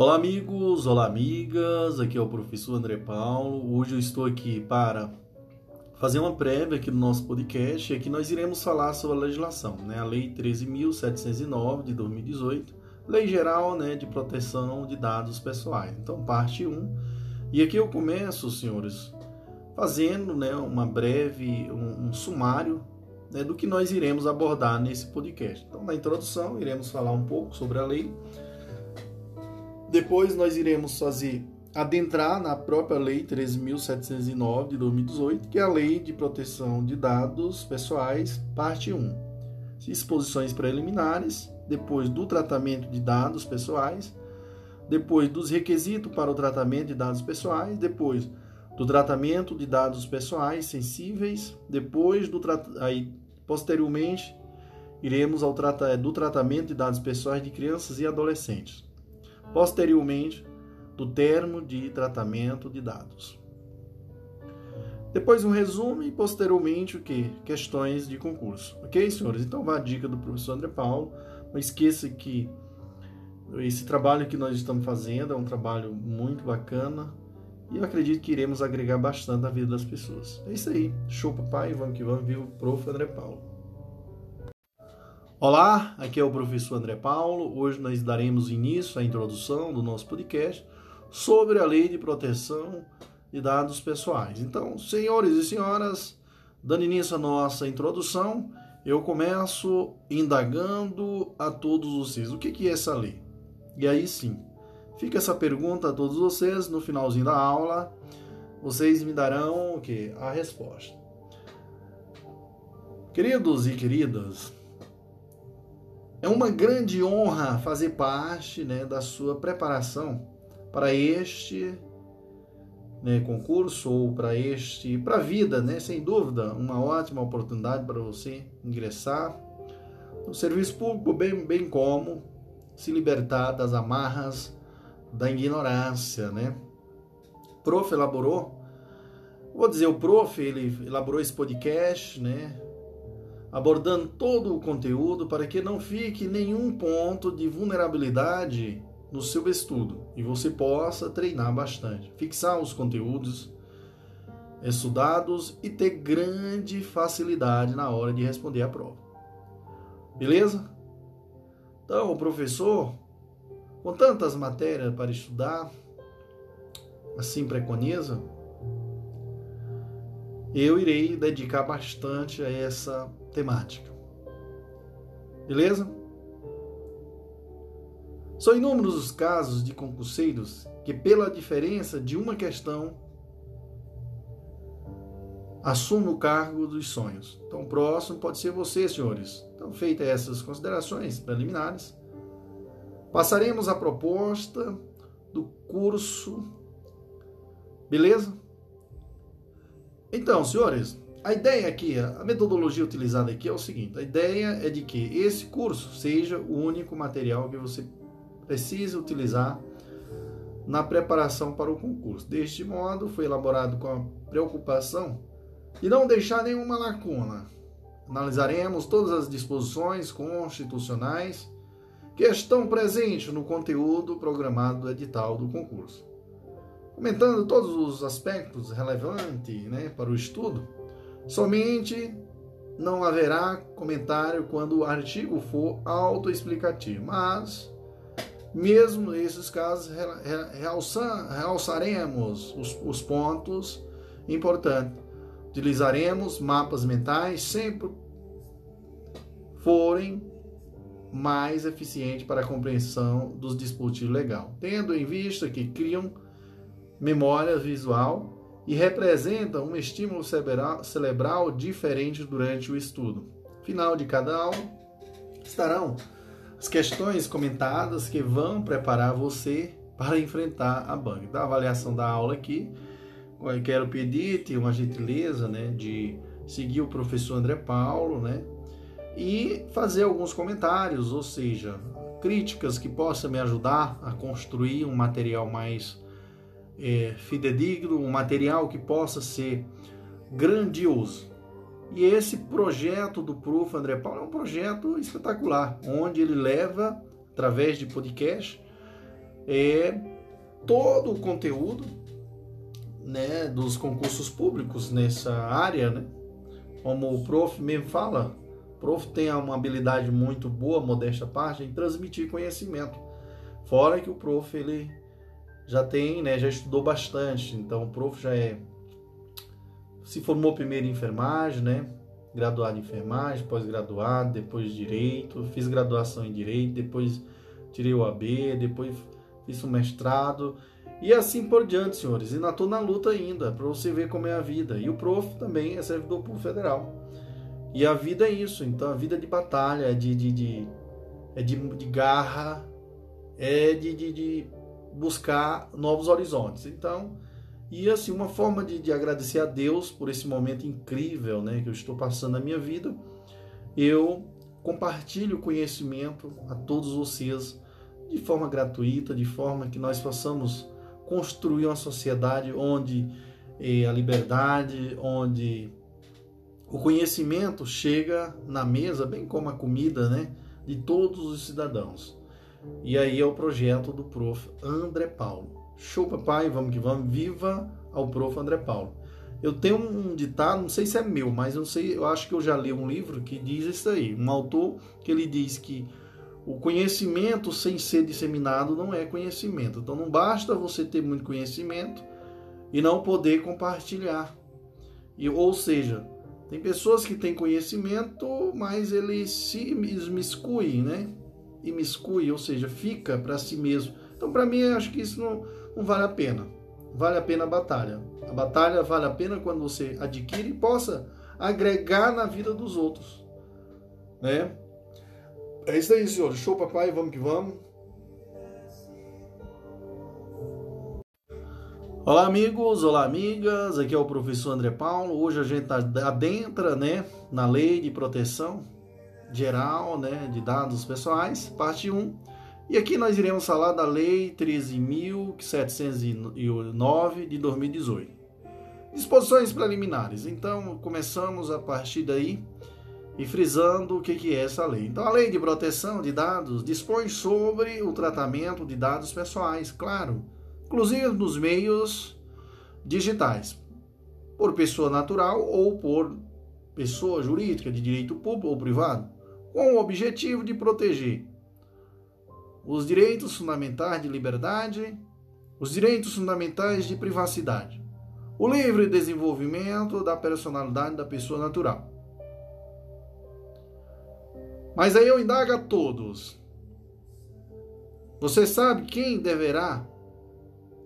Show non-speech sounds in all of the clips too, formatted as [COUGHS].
Olá amigos, olá amigas, aqui é o professor André Paulo. Hoje eu estou aqui para fazer uma prévia aqui no nosso podcast aqui nós iremos falar sobre a legislação, né? A Lei 13.709 de 2018, Lei Geral né, de Proteção de Dados Pessoais. Então, parte 1. E aqui eu começo, senhores, fazendo né, uma breve, um, um sumário né, do que nós iremos abordar nesse podcast. Então, na introdução, iremos falar um pouco sobre a lei depois nós iremos fazer adentrar na própria lei 13.709 de 2018, que é a Lei de Proteção de Dados Pessoais, parte 1. Exposições preliminares, depois do tratamento de dados pessoais, depois dos requisitos para o tratamento de dados pessoais, depois do tratamento de dados pessoais sensíveis, depois do aí posteriormente iremos ao do tratamento de dados pessoais de crianças e adolescentes posteriormente do termo de tratamento de dados. Depois um resumo e posteriormente o que? Questões de concurso. Ok, senhores? Então vá a dica do professor André Paulo. Não esqueça que esse trabalho que nós estamos fazendo é um trabalho muito bacana e eu acredito que iremos agregar bastante na vida das pessoas. É isso aí. Show papai, vamos que vamos, viu? Prof. André Paulo. Olá, aqui é o professor André Paulo. Hoje nós daremos início à introdução do nosso podcast sobre a Lei de Proteção de Dados Pessoais. Então, senhores e senhoras, dando início à nossa introdução, eu começo indagando a todos vocês o que é essa lei. E aí sim, fica essa pergunta a todos vocês no finalzinho da aula. Vocês me darão o que? A resposta. Queridos e queridas, é uma grande honra fazer parte né, da sua preparação para este né, concurso ou para este para a vida, né? Sem dúvida, uma ótima oportunidade para você ingressar no serviço público, bem, bem como se libertar das amarras da ignorância, né? O prof elaborou, vou dizer, o prof ele elaborou esse podcast, né? Abordando todo o conteúdo para que não fique nenhum ponto de vulnerabilidade no seu estudo e você possa treinar bastante, fixar os conteúdos estudados e ter grande facilidade na hora de responder a prova. Beleza? Então, o professor, com tantas matérias para estudar, assim preconiza, eu irei dedicar bastante a essa temática. Beleza? São inúmeros os casos de concurseiros que, pela diferença de uma questão, assumem o cargo dos sonhos. Então, o próximo pode ser você, senhores. Então, feitas essas considerações preliminares, passaremos à proposta do curso. Beleza? Então, senhores, a ideia aqui, a metodologia utilizada aqui é o seguinte: a ideia é de que esse curso seja o único material que você precisa utilizar na preparação para o concurso. Deste modo, foi elaborado com a preocupação de não deixar nenhuma lacuna. Analisaremos todas as disposições constitucionais que estão presentes no conteúdo programado do edital do concurso. Comentando todos os aspectos relevantes né, para o estudo, Somente não haverá comentário quando o artigo for autoexplicativo, mas mesmo nesses casos realçaremos os, os pontos importantes. Utilizaremos mapas mentais sempre forem mais eficientes para a compreensão dos dispositivos legal, tendo em vista que criam memória visual e representa um estímulo cerebral diferente durante o estudo. Final de cada aula estarão as questões comentadas que vão preparar você para enfrentar a banca. Da avaliação da aula aqui, eu quero pedir uma gentileza, né, de seguir o professor André Paulo, né, e fazer alguns comentários, ou seja, críticas que possam me ajudar a construir um material mais é, fidedigno, um material que possa ser grandioso. E esse projeto do Prof. André Paulo é um projeto espetacular, onde ele leva, através de podcast, é todo o conteúdo né, dos concursos públicos nessa área, né? Como o prof mesmo fala, o prof tem uma habilidade muito boa, modesta parte, em transmitir conhecimento. Fora que o prof ele já tem, né, já estudou bastante, então o prof já é se formou primeiro em enfermagem, né? Graduado em enfermagem, pós-graduado, depois direito, fiz graduação em direito, depois tirei o AB, depois fiz um mestrado e assim por diante, senhores. E ainda estou na luta ainda, para você ver como é a vida. E o prof também é servidor público federal. E a vida é isso. Então, a vida é de batalha, é de, de, de é de, de, garra, é de, de, de, buscar novos horizontes. Então, e assim, uma forma de, de agradecer a Deus por esse momento incrível né, que eu estou passando na minha vida, eu compartilho o conhecimento a todos vocês de forma gratuita, de forma que nós possamos construir uma sociedade onde eh, a liberdade, onde o conhecimento chega na mesa, bem como a comida, né, de todos os cidadãos. E aí é o projeto do prof. André Paulo. Show, papai, vamos que vamos. Viva ao prof. André Paulo. Eu tenho um ditado, não sei se é meu, mas eu sei, eu acho que eu já li um livro que diz isso aí. Um autor que ele diz que o conhecimento sem ser disseminado não é conhecimento. Então não basta você ter muito conhecimento e não poder compartilhar. E, ou seja, tem pessoas que têm conhecimento, mas ele se imiscui, né? Imiscui, ou seja, fica para si mesmo. Então, para mim, acho que isso não, não vale a pena. Vale a pena a batalha. A batalha vale a pena quando você adquire e possa agregar na vida dos outros, né? É isso aí, senhor. Show, papai. Vamos que vamos. Olá, amigos. Olá, amigas. Aqui é o professor André Paulo. Hoje a gente adentra, né, na lei de proteção geral, né, de dados pessoais, parte 1. E aqui nós iremos falar da lei 13.709 de 2018. Disposições preliminares. Então, começamos a partir daí e frisando o que é essa lei. Então, a Lei de Proteção de Dados dispõe sobre o tratamento de dados pessoais, claro, inclusive nos meios digitais, por pessoa natural ou por pessoa jurídica de direito público ou privado, com o objetivo de proteger os direitos fundamentais de liberdade, os direitos fundamentais de privacidade, o livre desenvolvimento da personalidade da pessoa natural mas aí eu indago a todos: você sabe quem deverá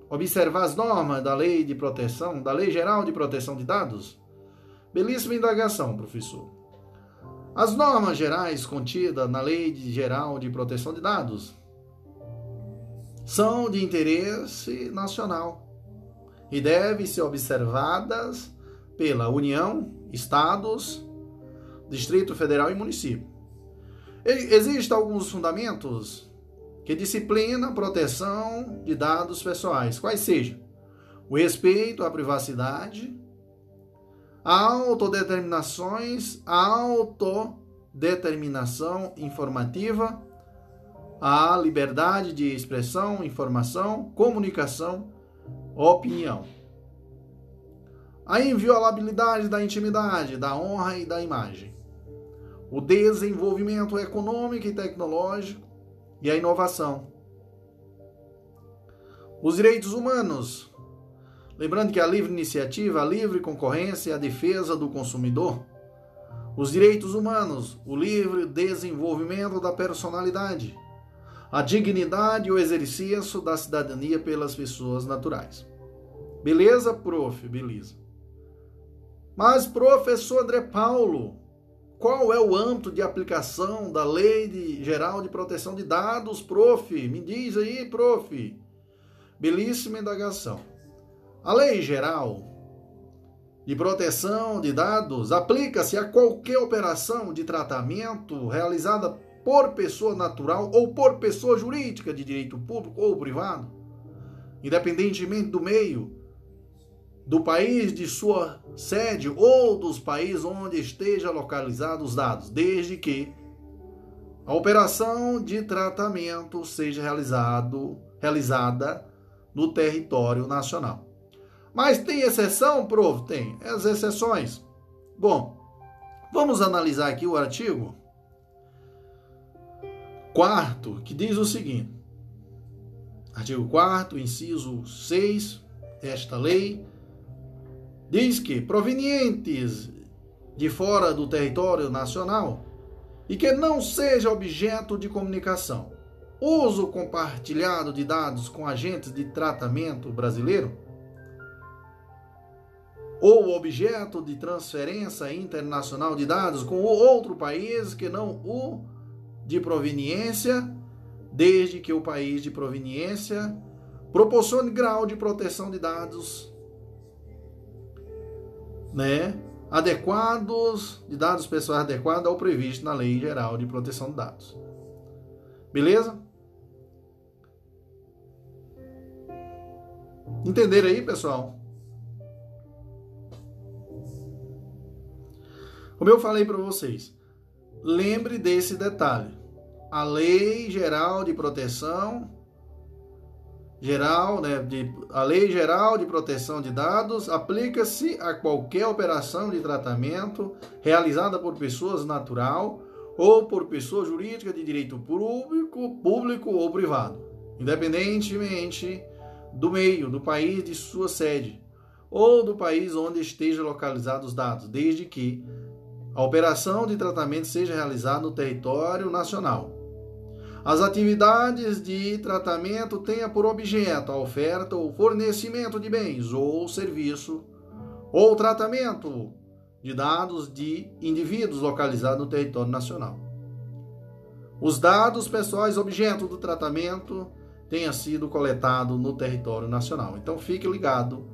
observar as normas da lei de proteção, da Lei Geral de Proteção de Dados? Belíssima indagação, professor. As normas gerais contidas na Lei Geral de Proteção de Dados são de interesse nacional e devem ser observadas pela União, Estados, Distrito Federal e município. Existem alguns fundamentos que disciplinam a proteção de dados pessoais, quais sejam o respeito à privacidade, autodeterminações, autodeterminação informativa, a liberdade de expressão, informação, comunicação, opinião. A inviolabilidade da intimidade, da honra e da imagem o desenvolvimento econômico e tecnológico e a inovação. Os direitos humanos. Lembrando que a livre iniciativa, a livre concorrência e a defesa do consumidor. Os direitos humanos, o livre desenvolvimento da personalidade, a dignidade e o exercício da cidadania pelas pessoas naturais. Beleza, prof? Beleza. Mas, professor André Paulo, qual é o âmbito de aplicação da Lei Geral de Proteção de Dados, prof? Me diz aí, prof. Belíssima indagação. A Lei Geral de Proteção de Dados aplica-se a qualquer operação de tratamento realizada por pessoa natural ou por pessoa jurídica de direito público ou privado, independentemente do meio do país de sua sede ou dos países onde esteja localizado os dados, desde que a operação de tratamento seja realizado, realizada no território nacional. Mas tem exceção, prof? Tem. As exceções. Bom, vamos analisar aqui o artigo quarto, que diz o seguinte. Artigo 4 inciso 6, esta lei diz que provenientes de fora do território nacional e que não seja objeto de comunicação, uso compartilhado de dados com agentes de tratamento brasileiro ou objeto de transferência internacional de dados com outro país que não o de proveniência, desde que o país de proveniência proporcione grau de proteção de dados, né, adequados, de dados pessoais adequados ao previsto na Lei Geral de Proteção de Dados. Beleza? Entenderam aí, pessoal? Como eu falei para vocês, lembre desse detalhe. A Lei Geral de Proteção Geral, né, de, a Lei Geral de Proteção de Dados aplica-se a qualquer operação de tratamento realizada por pessoas natural ou por pessoa jurídica de direito público, público ou privado, independentemente do meio, do país de sua sede ou do país onde estejam localizados os dados, desde que a operação de tratamento seja realizada no território nacional. As atividades de tratamento tenham por objeto a oferta ou fornecimento de bens ou serviço ou tratamento de dados de indivíduos localizados no território nacional. Os dados pessoais objeto do tratamento tenha sido coletado no território nacional. Então fique ligado.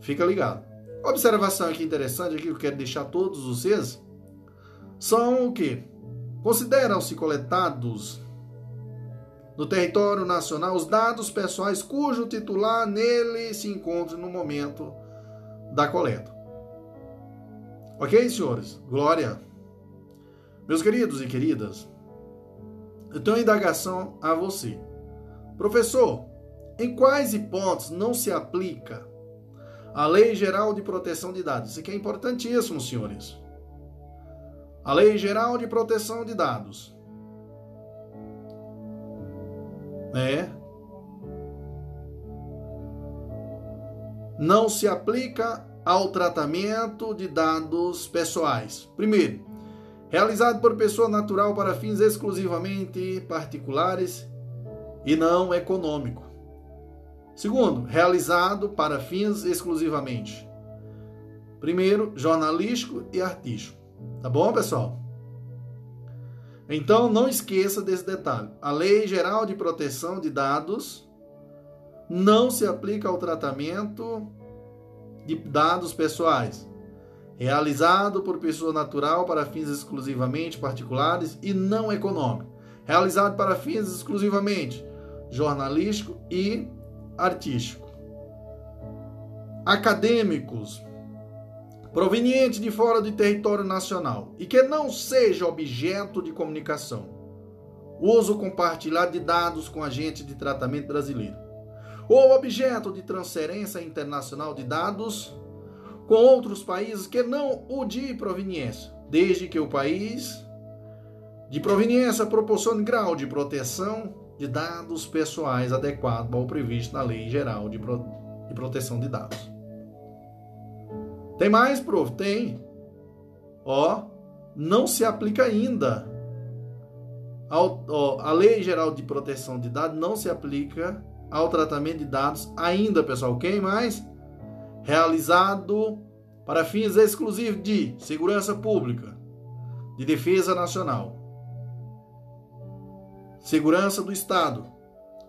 Fica ligado. Observação aqui interessante, aqui que eu quero deixar todos vocês, são o que? Consideram-se coletados no território nacional os dados pessoais cujo titular nele se encontre no momento da coleta. Ok, senhores? Glória. Meus queridos e queridas, eu tenho uma indagação a você. Professor, em quais hipóteses não se aplica a Lei Geral de Proteção de Dados. Isso aqui é importantíssimo, senhores. A Lei Geral de Proteção de Dados. Né? Não se aplica ao tratamento de dados pessoais. Primeiro, realizado por pessoa natural para fins exclusivamente particulares e não econômico. Segundo, realizado para fins exclusivamente. Primeiro, jornalístico e artístico. Tá bom, pessoal? Então, não esqueça desse detalhe. A Lei Geral de Proteção de Dados não se aplica ao tratamento de dados pessoais realizado por pessoa natural para fins exclusivamente particulares e não econômico, realizado para fins exclusivamente jornalístico e artístico. Acadêmicos provenientes de fora do território nacional e que não seja objeto de comunicação. Uso compartilhado de dados com agente de tratamento brasileiro. Ou objeto de transferência internacional de dados com outros países que não o de proveniência, desde que o país de proveniência proporcione grau de proteção de dados pessoais adequado ao previsto na Lei Geral de, Pro... de Proteção de Dados. Tem mais, prof? Tem. Ó, não se aplica ainda. Ao, ó, a Lei Geral de Proteção de Dados não se aplica ao tratamento de dados ainda, pessoal. Quem mais? Realizado para fins exclusivos de segurança pública, de defesa nacional, Segurança do Estado.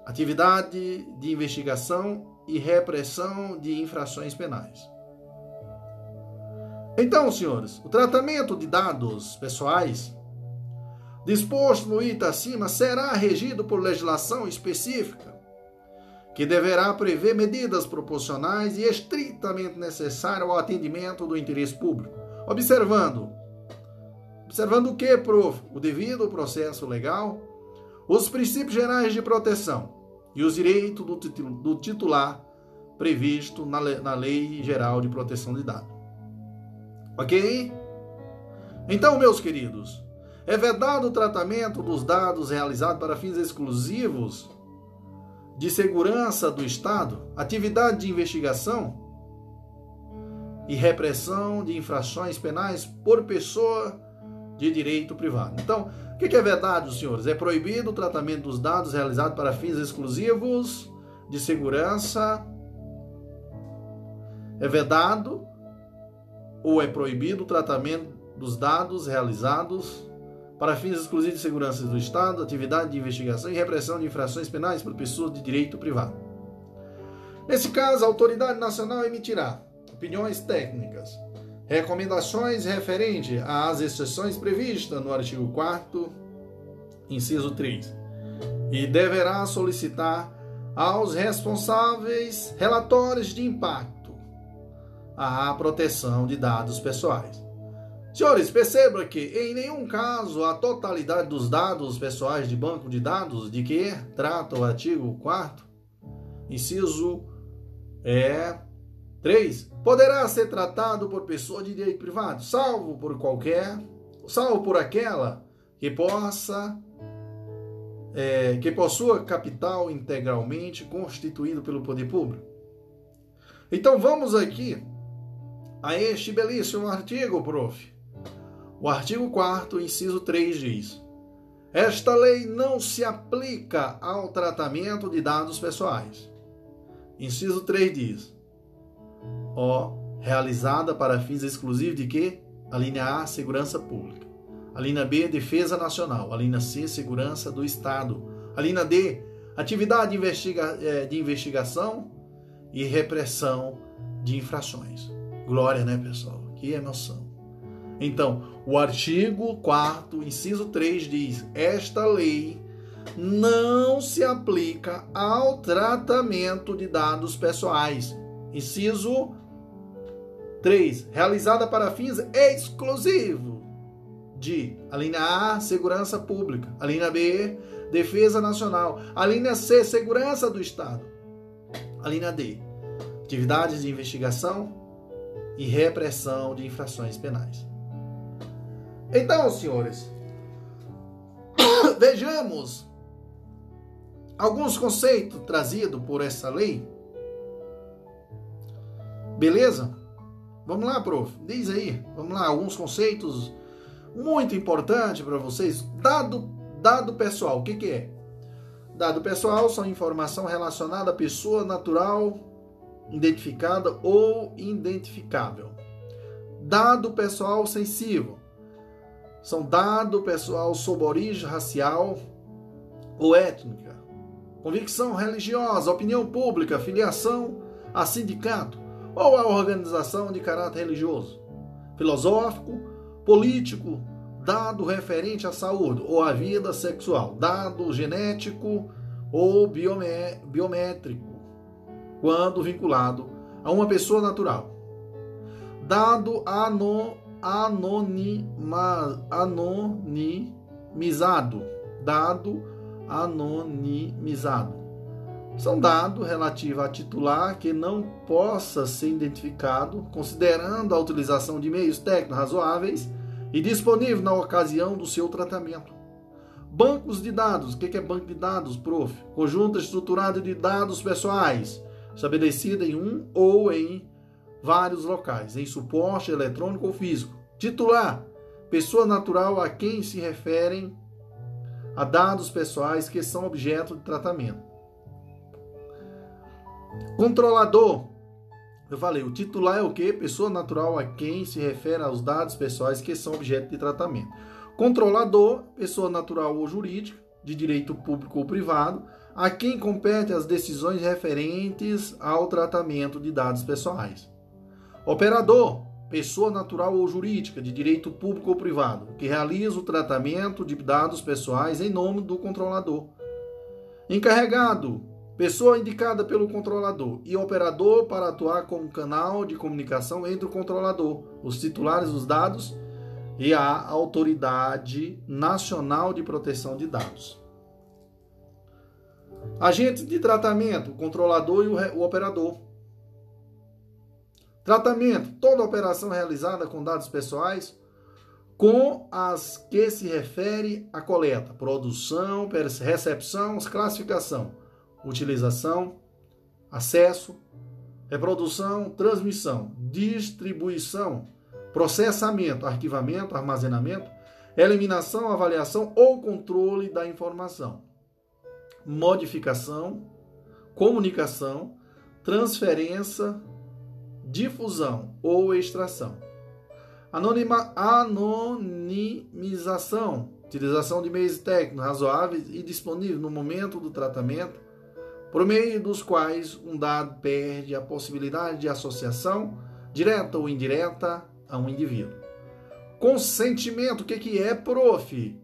Atividade de investigação e repressão de infrações penais. Então, senhores, o tratamento de dados pessoais disposto no item acima será regido por legislação específica que deverá prever medidas proporcionais e estritamente necessárias ao atendimento do interesse público, observando Observando o que, prof? O devido processo legal, os princípios gerais de proteção e os direitos do titular previsto na Lei Geral de Proteção de Dados. Ok? Então, meus queridos, é vedado o tratamento dos dados realizado para fins exclusivos de segurança do Estado, atividade de investigação e repressão de infrações penais por pessoa de direito privado. Então, o que é verdade, senhores? É proibido o tratamento dos dados realizado para fins exclusivos de segurança. É vedado ou é proibido o tratamento dos dados realizados para fins exclusivos de segurança do Estado, atividade de investigação e repressão de infrações penais por pessoas de direito privado. Nesse caso, a autoridade nacional emitirá opiniões técnicas Recomendações referente às exceções previstas no artigo 4 inciso 3. E deverá solicitar aos responsáveis relatórios de impacto à proteção de dados pessoais. Senhores, perceba que em nenhum caso a totalidade dos dados pessoais de banco de dados de que trata o artigo 4 inciso é 3. Poderá ser tratado por pessoa de direito privado, salvo por qualquer, salvo por aquela que possa é, que possua capital integralmente constituído pelo poder público. Então vamos aqui a este belíssimo artigo, prof. O artigo 4 inciso 3 diz: Esta lei não se aplica ao tratamento de dados pessoais. Inciso 3 diz: o realizada para fins exclusivos de quê? A linha A, segurança pública. A linha B, defesa nacional. A linha C, segurança do Estado. A linha D, atividade de, investiga é, de investigação e repressão de infrações. Glória, né, pessoal? Que emoção. Então, o artigo 4, inciso 3 diz: Esta lei não se aplica ao tratamento de dados pessoais. Inciso 3. Realizada para fins exclusivos de a linha A, segurança pública, a linha B, defesa nacional, a linha C, segurança do Estado, a linha D, atividades de investigação e repressão de infrações penais. Então, senhores, [COUGHS] vejamos alguns conceitos trazidos por essa lei. Beleza? Vamos lá, prof. Diz aí. Vamos lá, alguns conceitos muito importantes para vocês. Dado, dado pessoal, o que, que é? Dado pessoal são informação relacionada à pessoa natural identificada ou identificável. Dado pessoal sensível são dado pessoal sob origem racial ou étnica, convicção religiosa, opinião pública, filiação a sindicato, ou a organização de caráter religioso, filosófico, político, dado referente à saúde ou à vida sexual, dado genético ou biométrico, quando vinculado a uma pessoa natural, dado ano, anonima, anonimizado, dado anonimizado são dados relativos a titular que não possa ser identificado, considerando a utilização de meios técnicos razoáveis e disponível na ocasião do seu tratamento. Bancos de dados. O que é banco de dados, prof? Conjunto estruturado de dados pessoais, estabelecida em um ou em vários locais, em suporte eletrônico ou físico. Titular. Pessoa natural a quem se referem a dados pessoais que são objeto de tratamento. Controlador. Eu falei, o titular é o que? Pessoa natural a quem se refere aos dados pessoais que são objeto de tratamento. Controlador, pessoa natural ou jurídica, de direito público ou privado, a quem compete as decisões referentes ao tratamento de dados pessoais. Operador, pessoa natural ou jurídica, de direito público ou privado, que realiza o tratamento de dados pessoais em nome do controlador. Encarregado, pessoa indicada pelo controlador e operador para atuar como canal de comunicação entre o controlador, os titulares dos dados e a Autoridade Nacional de Proteção de Dados. Agente de tratamento, o controlador e o, operador. Tratamento, toda operação realizada com dados pessoais com as que se refere à coleta, produção, recepção, classificação, utilização, acesso, reprodução, transmissão, distribuição, processamento, arquivamento, armazenamento, eliminação, avaliação ou controle da informação, modificação, comunicação, transferência, difusão ou extração. Anonima, anonimização, utilização de meios técnicos razoáveis e disponíveis no momento do tratamento, por meio dos quais um dado perde a possibilidade de associação, direta ou indireta, a um indivíduo. Consentimento, o que, que é, prof?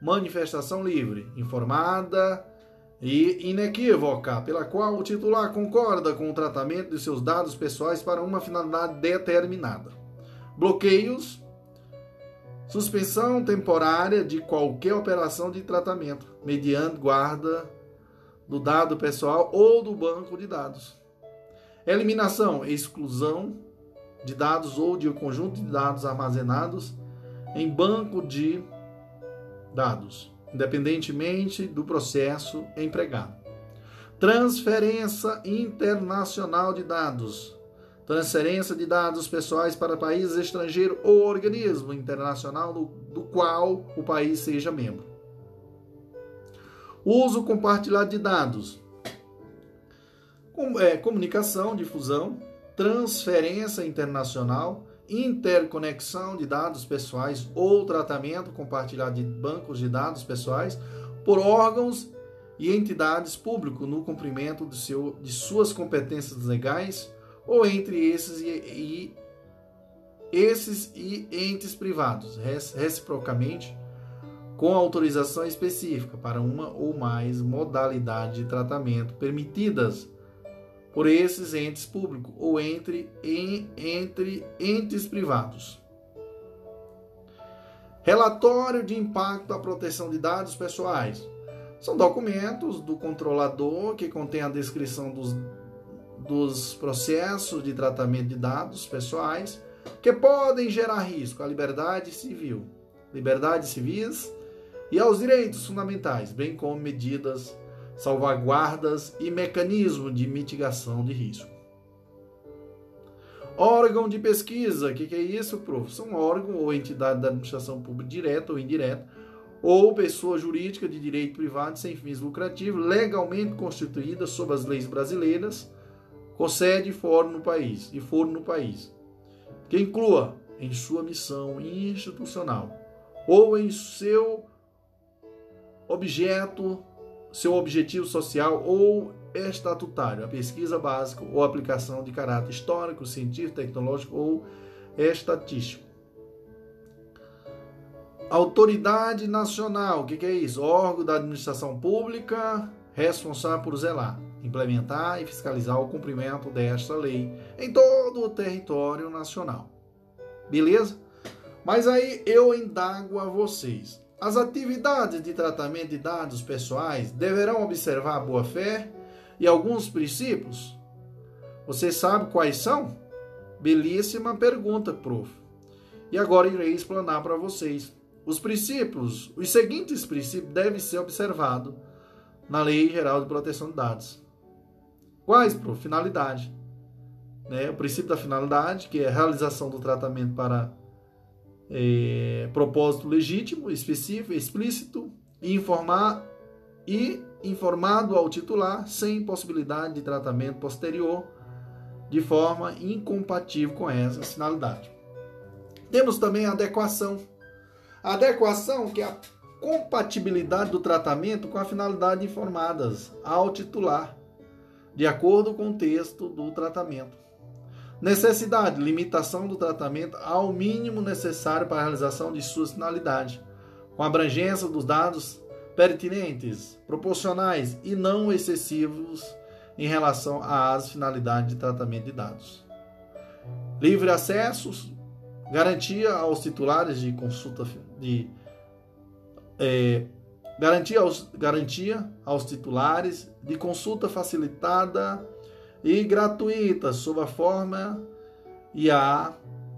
Manifestação livre, informada e inequívoca, pela qual o titular concorda com o tratamento de seus dados pessoais para uma finalidade determinada bloqueios, suspensão temporária de qualquer operação de tratamento, mediante guarda do dado pessoal ou do banco de dados. Eliminação, exclusão de dados ou de um conjunto de dados armazenados em banco de dados, independentemente do processo empregado. Transferência internacional de dados, transferência de dados pessoais para países estrangeiros ou organismo internacional do, do qual o país seja membro. Uso compartilhado de dados. Com, é, comunicação, difusão, transferência internacional, interconexão de dados pessoais ou tratamento compartilhado de bancos de dados pessoais por órgãos e entidades públicos no cumprimento de, seu, de suas competências legais ou entre esses e, e esses e entes privados, reciprocamente, com autorização específica para uma ou mais modalidades de tratamento permitidas por esses entes públicos ou entre, em, entre entes privados. Relatório de impacto à proteção de dados pessoais. São documentos do controlador que contém a descrição dos dos processos de tratamento de dados pessoais que podem gerar risco à liberdade civil, liberdades civis e aos direitos fundamentais, bem como medidas, salvaguardas e mecanismos de mitigação de risco. Órgão de pesquisa, o que, que, é isso, prof? São órgão ou entidade da administração pública direta ou indireta, ou pessoa jurídica de direito privado sem fins lucrativos, legalmente constituída sob as leis brasileiras com sede fórum no país, e foro no país, que inclua em sua missão institucional ou em seu objeto, seu objetivo social ou estatutário, a pesquisa básica ou aplicação de caráter histórico, científico, tecnológico ou estatístico. Autoridade nacional, o que, que é isso? Órgão da administração pública responsável por zelar implementar e fiscalizar o cumprimento desta lei em todo o território nacional. Beleza? Mas aí eu indago a vocês. As atividades de tratamento de dados pessoais deverão observar a boa-fé e alguns princípios? Você sabe quais são? Belíssima pergunta, prof. E agora irei explanar para vocês. Os princípios, os seguintes princípios devem ser observados na Lei Geral de Proteção de Dados. Quais, por finalidade. Né? O princípio da finalidade, que é a realização do tratamento para é, propósito legítimo, específico, explícito, informar e informado ao titular sem possibilidade de tratamento posterior de forma incompatível com essa finalidade. Temos também a adequação. A adequação, que é a compatibilidade do tratamento com a finalidade informadas ao titular de acordo com o texto do tratamento. Necessidade, limitação do tratamento ao mínimo necessário para a realização de suas finalidades, com abrangência dos dados pertinentes, proporcionais e não excessivos em relação às finalidades de tratamento de dados. Livre acesso, garantia aos titulares de consulta de é, garantia, aos, garantia aos titulares de consulta facilitada e gratuita sob a forma e a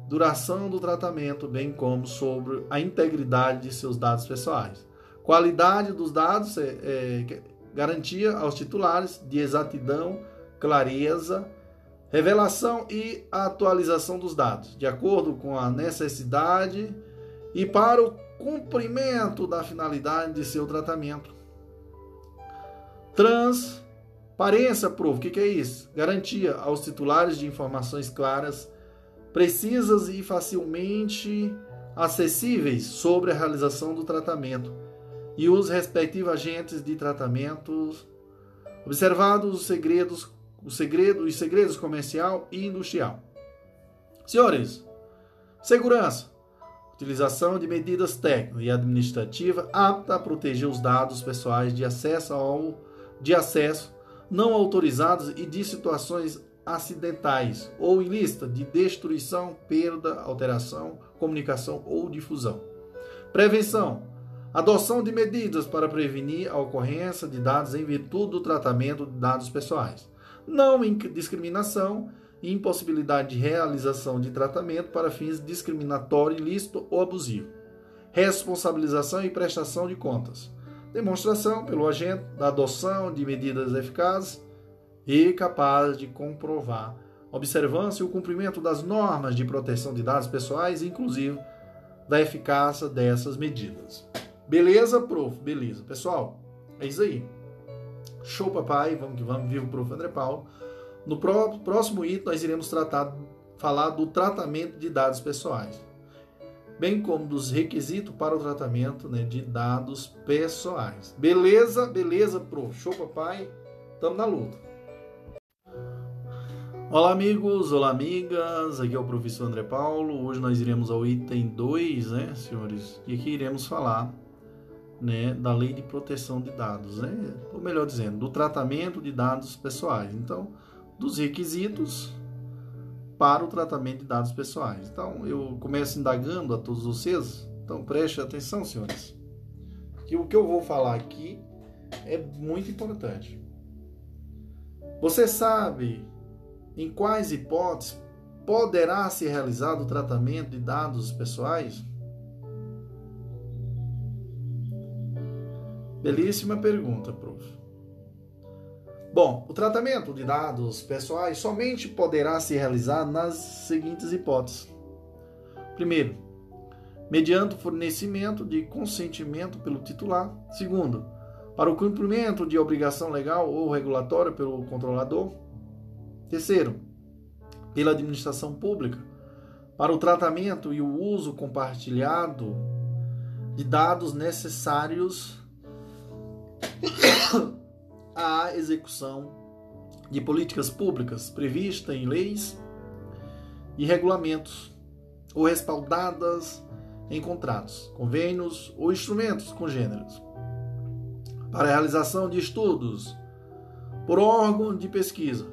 duração do tratamento, bem como sobre a integridade de seus dados pessoais. Qualidade dos dados é, é garantia aos titulares de exatidão, clareza, revelação e atualização dos dados, de acordo com a necessidade e para o cumprimento da finalidade de seu tratamento. Transparência proof, o que, que é isso? Garantia aos titulares de informações claras, precisas e facilmente acessíveis sobre a realização do tratamento e os respectivos agentes de tratamento, observados os segredos, o segredo, os segredos comercial e industrial. Senhores, segurança, utilização de medidas técnicas e administrativas aptas a proteger os dados pessoais de acesso ao de acesso não autorizados e de situações acidentais ou ilícitas de destruição, perda, alteração, comunicação ou difusão. Prevenção Adoção de medidas para prevenir a ocorrência de dados em virtude do tratamento de dados pessoais. Não discriminação e impossibilidade de realização de tratamento para fins discriminatório, ilícito ou abusivo. Responsabilização e prestação de contas. Demonstração pelo agente da adoção de medidas eficazes e capazes de comprovar observância e o cumprimento das normas de proteção de dados pessoais, inclusive da eficácia dessas medidas. Beleza, prof? Beleza. Pessoal, é isso aí. Show, papai. Vamos que vamos. Viva o prof. André Paulo. No próximo item, nós iremos tratar, falar do tratamento de dados pessoais, bem como dos requisitos para o tratamento né, de dados pessoais. Beleza? Beleza, prof. Show, papai. Tamo na luta. Olá, amigos, olá, amigas. Aqui é o professor André Paulo. Hoje nós iremos ao item 2, né, senhores? E aqui iremos falar né, da lei de proteção de dados, né? ou melhor dizendo, do tratamento de dados pessoais. Então, dos requisitos para o tratamento de dados pessoais. Então, eu começo indagando a todos vocês. Então, preste atenção, senhores, que o que eu vou falar aqui é muito importante. Você sabe em quais hipóteses poderá ser realizado o tratamento de dados pessoais? Belíssima pergunta, prof. Bom, o tratamento de dados pessoais somente poderá ser realizado nas seguintes hipóteses. Primeiro, mediante o fornecimento de consentimento pelo titular. Segundo, para o cumprimento de obrigação legal ou regulatória pelo controlador. Terceiro, pela administração pública, para o tratamento e o uso compartilhado de dados necessários a execução de políticas públicas previstas em leis e regulamentos ou respaldadas em contratos, convênios ou instrumentos congêneros para a realização de estudos por órgão de pesquisa.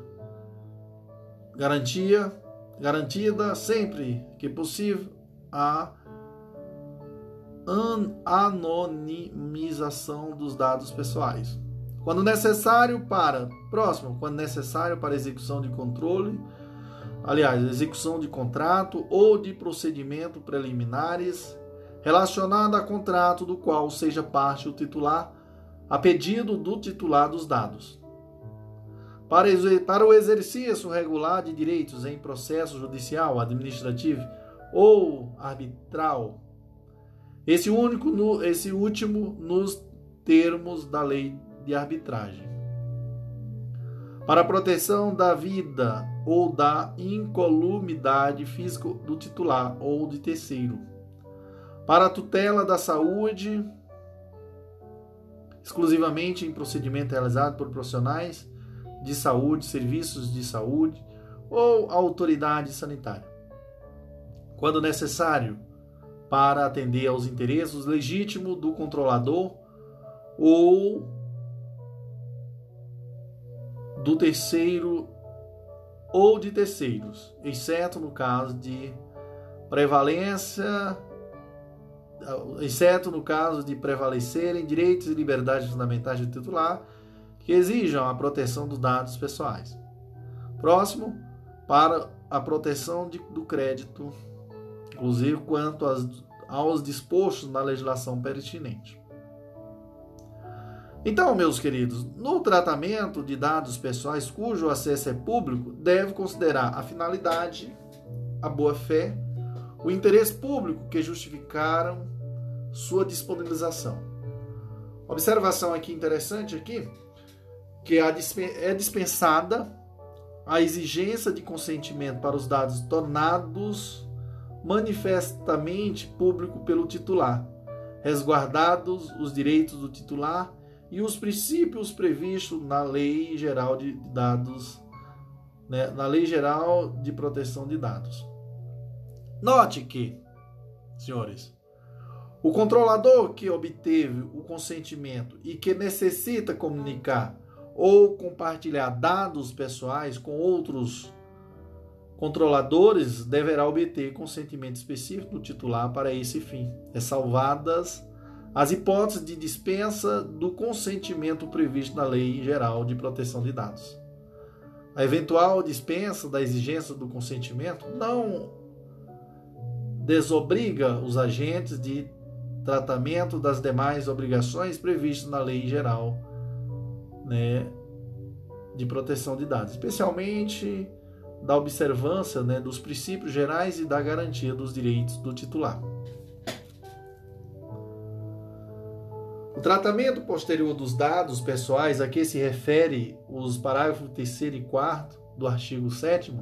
Garantia garantida sempre que possível a anonimização dos dados pessoais. Quando necessário para, próximo, quando necessário para execução de controle, aliás, execução de contrato ou de procedimento preliminares relacionado a contrato do qual seja parte o titular, a pedido do titular dos dados. Para, para o exercício regular de direitos em processo judicial, administrativo ou arbitral, esse único, esse último nos termos da lei de arbitragem. Para a proteção da vida ou da incolumidade física do titular ou de terceiro. Para a tutela da saúde, exclusivamente em procedimento realizado por profissionais de saúde, serviços de saúde ou autoridade sanitária. Quando necessário, para atender aos interesses legítimos do controlador ou do terceiro ou de terceiros, exceto no caso de prevalência, exceto no caso de prevalecerem direitos e liberdades fundamentais do titular que exijam a proteção dos dados pessoais. Próximo, para a proteção de, do crédito, inclusive quanto às, aos dispostos na legislação pertinente. Então, meus queridos, no tratamento de dados pessoais cujo acesso é público, deve considerar a finalidade, a boa-fé, o interesse público que justificaram sua disponibilização. Observação aqui interessante aqui, que é dispensada a exigência de consentimento para os dados tornados manifestamente público pelo titular, resguardados os direitos do titular e os princípios previstos na Lei Geral de Dados, né, na Lei Geral de Proteção de Dados. Note que, senhores, o controlador que obteve o consentimento e que necessita comunicar ou compartilhar dados pessoais com outros controladores deverá obter consentimento específico do titular para esse fim, ressalvadas as hipóteses de dispensa do consentimento previsto na Lei Geral de Proteção de Dados. A eventual dispensa da exigência do consentimento não desobriga os agentes de tratamento das demais obrigações previstas na Lei Geral né, de Proteção de Dados, especialmente da observância né, dos princípios gerais e da garantia dos direitos do titular. Tratamento posterior dos dados pessoais a que se refere os parágrafos 3 e 4 do artigo 7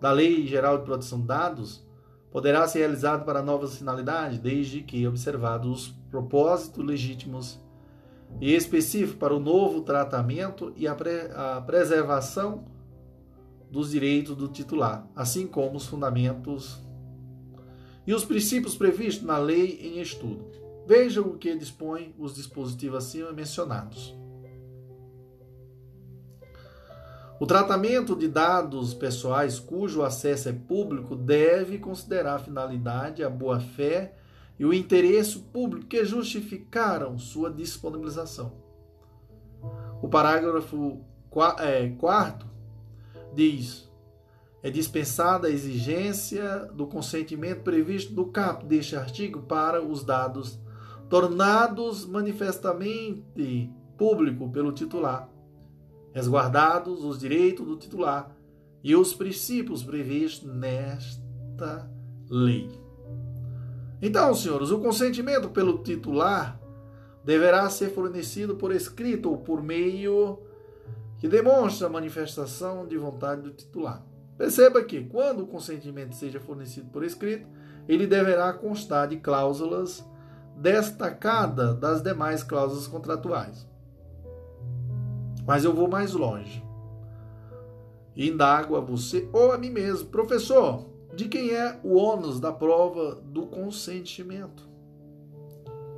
da Lei Geral de Proteção de Dados poderá ser realizado para novas finalidades, desde que observados os propósitos legítimos e específicos para o novo tratamento e a, pre a preservação dos direitos do titular, assim como os fundamentos e os princípios previstos na lei em estudo. Vejam o que dispõe os dispositivos acima mencionados. O tratamento de dados pessoais cujo acesso é público deve considerar a finalidade, a boa-fé e o interesse público que justificaram sua disponibilização. O parágrafo 4 é, diz: é dispensada a exigência do consentimento previsto no caput deste artigo para os dados tornados manifestamente público pelo titular, resguardados os direitos do titular e os princípios previstos nesta lei. Então, senhores, o consentimento pelo titular deverá ser fornecido por escrito ou por meio que demonstre a manifestação de vontade do titular. Perceba que, quando o consentimento seja fornecido por escrito, ele deverá constar de cláusulas destacada das demais cláusulas contratuais. Mas eu vou mais longe. Indago a você ou a mim mesmo, professor, de quem é o ônus da prova do consentimento?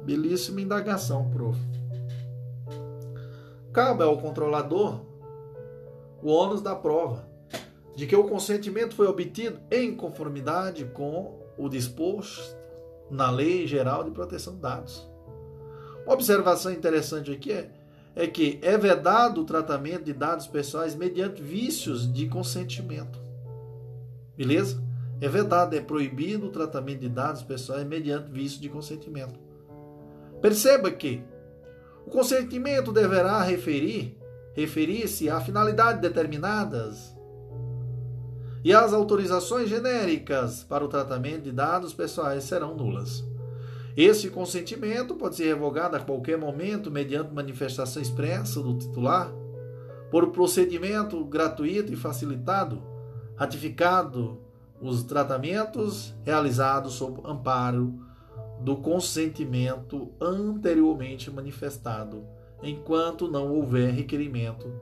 Belíssima indagação, prof. Cabe ao controlador o ônus da prova de que o consentimento foi obtido em conformidade com o disposto na Lei Geral de Proteção de Dados. Uma observação interessante aqui é, é que é vedado o tratamento de dados pessoais mediante vícios de consentimento. Beleza? É vedado, é proibido o tratamento de dados pessoais mediante vícios de consentimento. Perceba que o consentimento deverá referir referir-se a finalidades determinadas e as autorizações genéricas para o tratamento de dados pessoais serão nulas. Esse consentimento pode ser revogado a qualquer momento mediante manifestação expressa do titular, por procedimento gratuito e facilitado, ratificado os tratamentos realizados sob amparo do consentimento anteriormente manifestado, enquanto não houver requerimento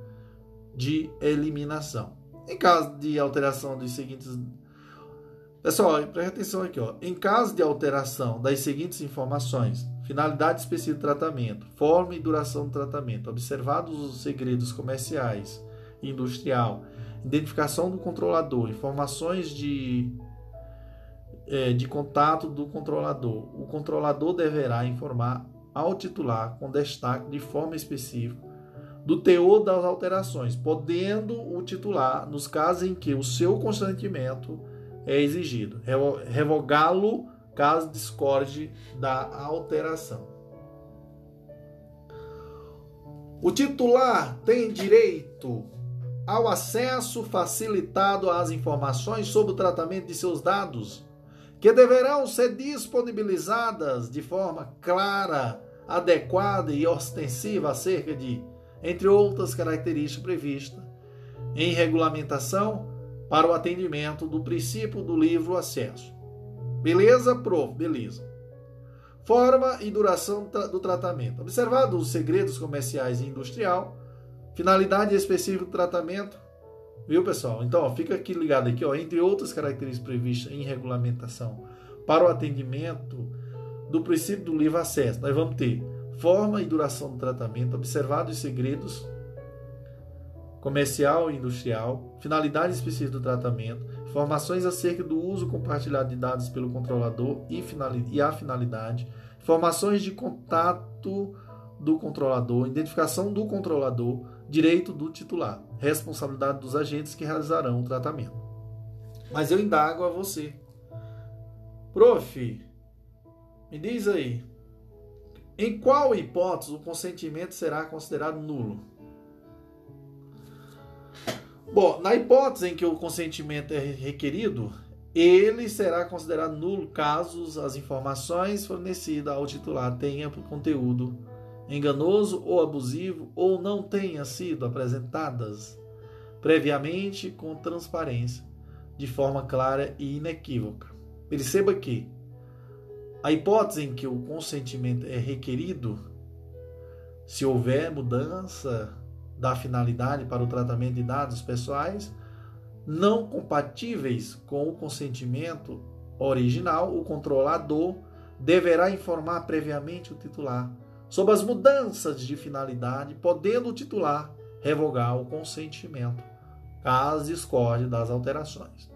de eliminação. Em caso de alteração dos seguintes. Pessoal, preste atenção aqui. Ó. Em caso de alteração das seguintes informações: finalidade específica do tratamento, forma e duração do tratamento, observados os segredos comerciais e industrial, identificação do controlador, informações de é, de contato do controlador. O controlador deverá informar ao titular com destaque de forma específica do teor das alterações, podendo o titular, nos casos em que o seu consentimento é exigido, revogá-lo caso discorde da alteração. O titular tem direito ao acesso facilitado às informações sobre o tratamento de seus dados, que deverão ser disponibilizadas de forma clara, adequada e ostensiva acerca de, entre outras características previstas em regulamentação para o atendimento do princípio do livre acesso. Beleza, prof? Beleza. Forma e duração do tratamento. Observado os segredos comerciais e industrial, finalidade específica do tratamento, viu pessoal? Então, ó, fica aqui ligado aqui, ó, entre outras características previstas em regulamentação para o atendimento do princípio do livre acesso, nós vamos ter forma e duração do tratamento, observado os segredos comercial e industrial, finalidade específica do tratamento, informações acerca do uso compartilhado de dados pelo controlador e, e a finalidade, informações de contato do controlador, identificação do controlador, direito do titular, responsabilidade dos agentes que realizarão o tratamento. Mas eu indago a você. Prof, me diz aí, em qual hipótese o consentimento será considerado nulo? Bom, na hipótese em que o consentimento é requerido, ele será considerado nulo caso as informações fornecidas ao titular tenham conteúdo enganoso ou abusivo ou não tenham sido apresentadas previamente com transparência, de forma clara e inequívoca. Perceba que a hipótese em que o consentimento é requerido, se houver mudança da finalidade para o tratamento de dados pessoais não compatíveis com o consentimento original, o controlador deverá informar previamente o titular sobre as mudanças de finalidade, podendo o titular revogar o consentimento, caso discorde das alterações.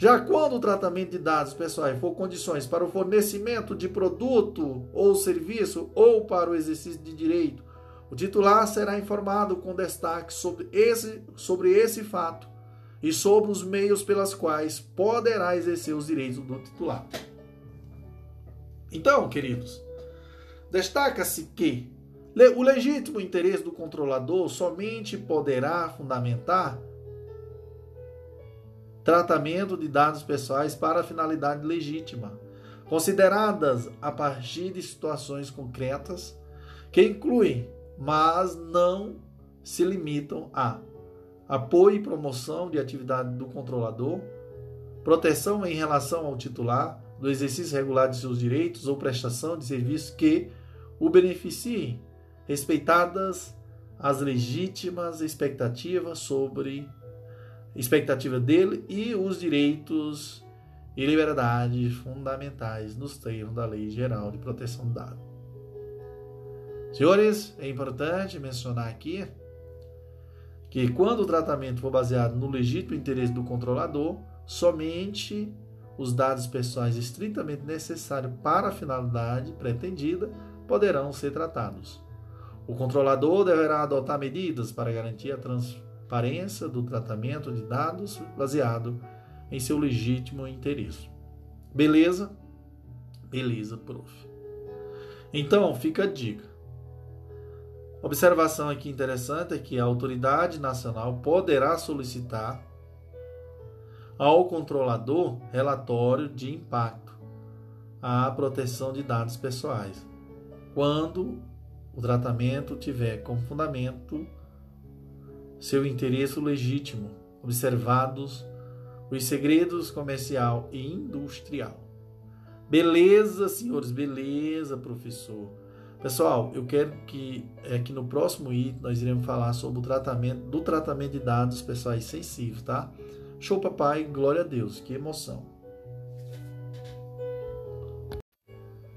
Já quando o tratamento de dados pessoais for condições para o fornecimento de produto ou serviço ou para o exercício de direito o titular será informado com destaque sobre esse, sobre esse fato e sobre os meios pelas quais poderá exercer os direitos do titular. Então, queridos, destaca-se que o legítimo interesse do controlador somente poderá fundamentar tratamento de dados pessoais para finalidade legítima, consideradas a partir de situações concretas que incluem mas não se limitam a apoio e promoção de atividade do controlador, proteção em relação ao titular, do exercício regular de seus direitos ou prestação de serviços que o beneficiem, respeitadas as legítimas expectativas sobre expectativa dele e os direitos e liberdades fundamentais nos termos da Lei Geral de Proteção de Dados. Senhores, é importante mencionar aqui que quando o tratamento for baseado no legítimo interesse do controlador, somente os dados pessoais estritamente necessários para a finalidade pretendida poderão ser tratados. O controlador deverá adotar medidas para garantir a transparência do tratamento de dados baseado em seu legítimo interesse. Beleza? Beleza, prof. Então, fica a dica. Observação aqui interessante é que a autoridade nacional poderá solicitar ao controlador relatório de impacto à proteção de dados pessoais, quando o tratamento tiver como fundamento seu interesse legítimo, observados os segredos comercial e industrial. Beleza, senhores, beleza, professor. Pessoal, eu quero que, é, que no próximo item nós iremos falar sobre o tratamento do tratamento de dados pessoais sensíveis, tá? Show papai, glória a Deus, que emoção.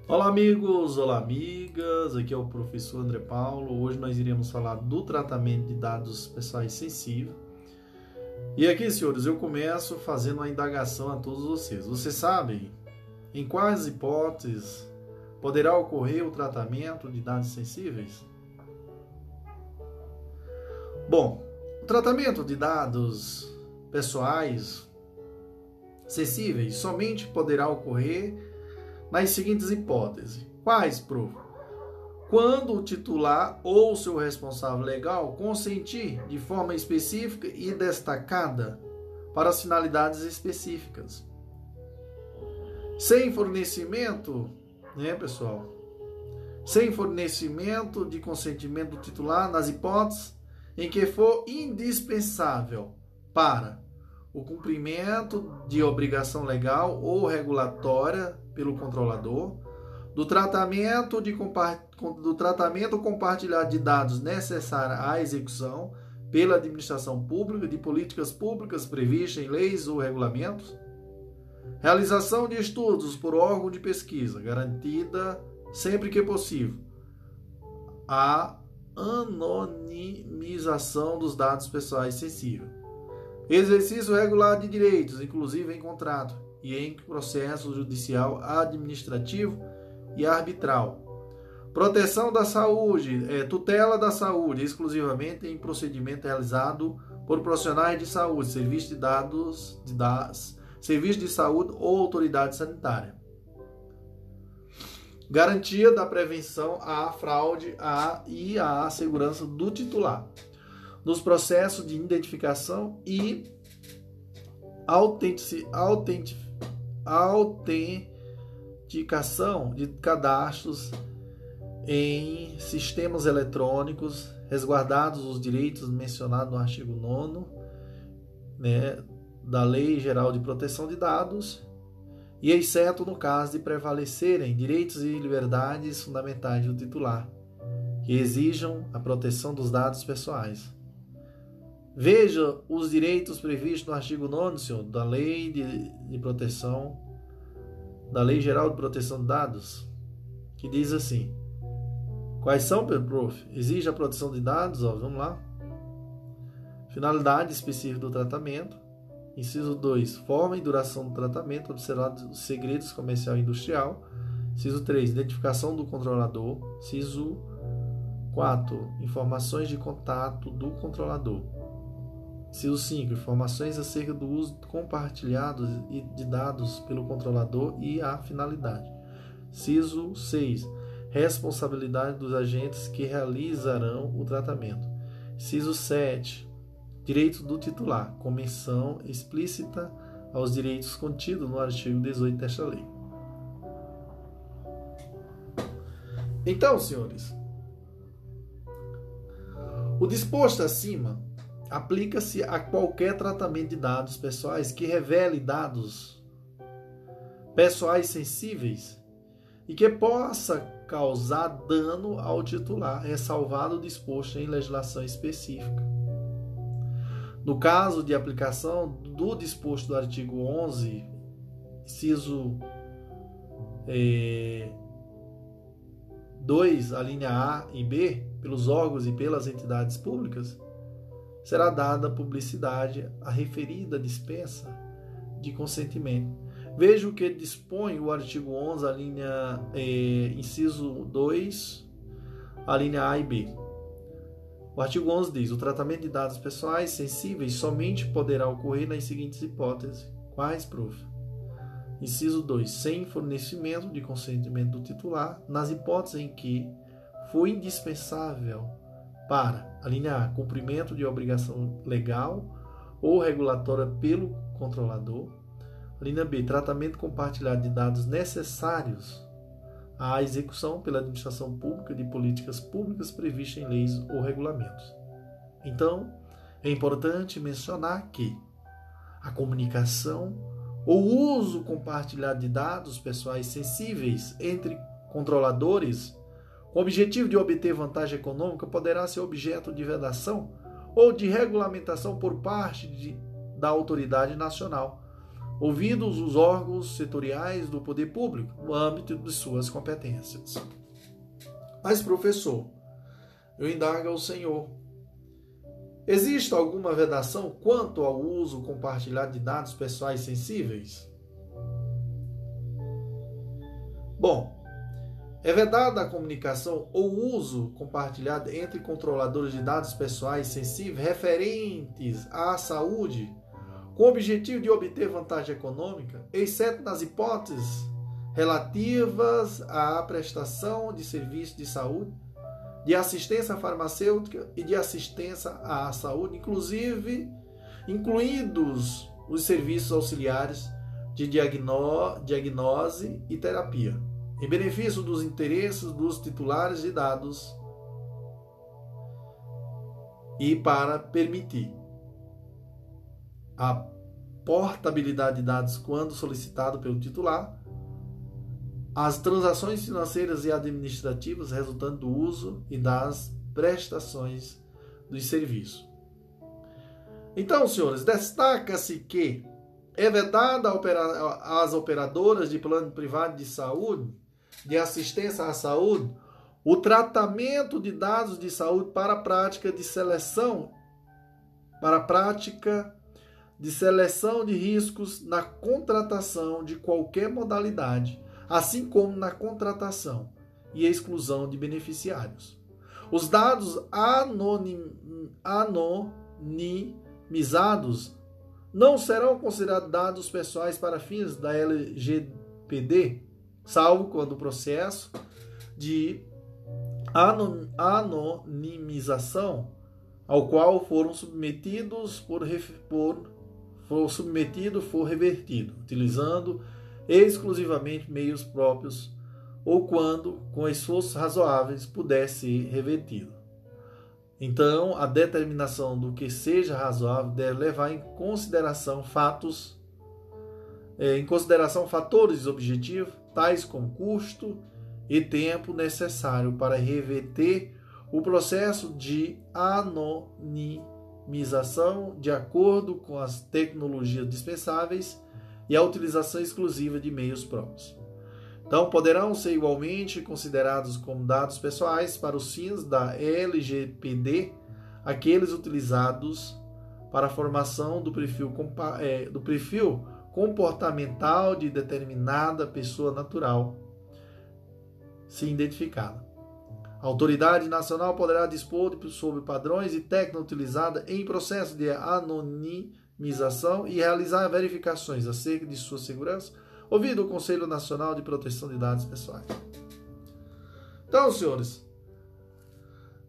Olá amigos, olá amigas, aqui é o professor André Paulo. Hoje nós iremos falar do tratamento de dados pessoais sensíveis. E aqui, senhores, eu começo fazendo uma indagação a todos vocês. Vocês sabem em quais hipóteses poderá ocorrer o tratamento de dados sensíveis? Bom, o tratamento de dados pessoais sensíveis somente poderá ocorrer nas seguintes hipóteses. Quais, prof? Quando o titular ou seu responsável legal consentir de forma específica e destacada para as finalidades específicas. Sem fornecimento, né, pessoal? Sem fornecimento de consentimento do titular nas hipóteses em que for indispensável para o cumprimento de obrigação legal ou regulatória pelo controlador, do tratamento, de do tratamento compartilhado de dados necessários à execução pela administração pública de políticas públicas previstas em leis ou regulamentos, realização de estudos por órgão de pesquisa, garantida sempre que possível a anonimização dos dados pessoais sensíveis. Exercício regular de direitos, inclusive em contrato e em processo judicial administrativo e arbitral. Proteção da saúde, é, tutela da saúde, exclusivamente em procedimento realizado por profissionais de saúde, serviço de dados, de das, serviço de saúde ou autoridade sanitária. Garantia da prevenção à fraude à, e à segurança do titular. Nos processos de identificação e autenticação de cadastros em sistemas eletrônicos, resguardados os direitos mencionados no artigo 9 né, da Lei Geral de Proteção de Dados e exceto no caso de prevalecerem direitos e liberdades fundamentais do titular, que exijam a proteção dos dados pessoais. Veja os direitos previstos no artigo 9 senhor, da Lei de, de Proteção, da Lei Geral de Proteção de Dados, que diz assim: Quais são, prof? Exige a proteção de dados, ó, vamos lá. Finalidade específica do tratamento, Inciso 2. Forma e duração do tratamento, observados os segredos comercial e industrial. Inciso 3. Identificação do controlador. Inciso 4. Informações de contato do controlador. Inciso 5. Informações acerca do uso compartilhado de dados pelo controlador e a finalidade. Inciso 6. Responsabilidade dos agentes que realizarão o tratamento. Inciso 7 Direito do titular, com menção explícita aos direitos contidos no artigo 18 desta lei. Então, senhores, o disposto acima aplica-se a qualquer tratamento de dados pessoais que revele dados pessoais sensíveis e que possa causar dano ao titular, ressalvado o disposto em legislação específica. No caso de aplicação do disposto do artigo 11, inciso é, 2, a linha A e B, pelos órgãos e pelas entidades públicas, será dada publicidade à referida dispensa de consentimento. Veja o que dispõe o artigo 11, a linha é, inciso 2, a linha A e B. O artigo 11 diz: o tratamento de dados pessoais sensíveis somente poderá ocorrer nas seguintes hipóteses. Quais, prof? Inciso 2. Sem fornecimento de consentimento do titular, nas hipóteses em que for indispensável para, a linha A, cumprimento de obrigação legal ou regulatória pelo controlador. Linha B, tratamento compartilhado de dados necessários à execução pela administração pública de políticas públicas previstas em leis ou regulamentos. Então, é importante mencionar que a comunicação ou uso compartilhado de dados pessoais sensíveis entre controladores com o objetivo de obter vantagem econômica poderá ser objeto de vedação ou de regulamentação por parte de, da autoridade nacional ouvidos os órgãos setoriais do poder público no âmbito de suas competências. Mas, professor, eu indago ao Senhor, Existe alguma vedação quanto ao uso compartilhado de dados pessoais sensíveis? Bom, é vedada a comunicação ou uso compartilhado entre controladores de dados pessoais sensíveis referentes à saúde, com o objetivo de obter vantagem econômica, exceto nas hipóteses relativas à prestação de serviços de saúde, de assistência farmacêutica e de assistência à saúde, inclusive incluídos os serviços auxiliares de diagnose e terapia em benefício dos interesses dos titulares de dados e para permitir a portabilidade de dados quando solicitado pelo titular, as transações financeiras e administrativas resultantes do uso e das prestações dos serviços. Então, senhores, destaca-se que é vedada às operadoras de plano privado de saúde de assistência à saúde, o tratamento de dados de saúde para a prática de seleção, para a prática de seleção de riscos na contratação de qualquer modalidade, assim como na contratação e exclusão de beneficiários. Os dados anonim, anonimizados não serão considerados dados pessoais para fins da LGPD, salvo quando o processo de anonimização ao qual foram submetidos por, por for submetido for revertido, utilizando exclusivamente meios próprios ou quando, com esforços razoáveis, puder ser revertido. Então, a determinação do que seja razoável deve levar em consideração fatos, eh, em consideração fatores objetivos tais como custo e tempo necessário para reverter o processo de anonimização de acordo com as tecnologias dispensáveis e a utilização exclusiva de meios próprios. Então, poderão ser igualmente considerados como dados pessoais para os fins da LGPD aqueles utilizados para a formação do perfil, é, do perfil comportamental de determinada pessoa natural se identificada. A autoridade nacional poderá dispor sobre padrões e técnica utilizada em processo de anonimização e realizar verificações acerca de sua segurança, ouvido o Conselho Nacional de Proteção de Dados Pessoais. Então, senhores,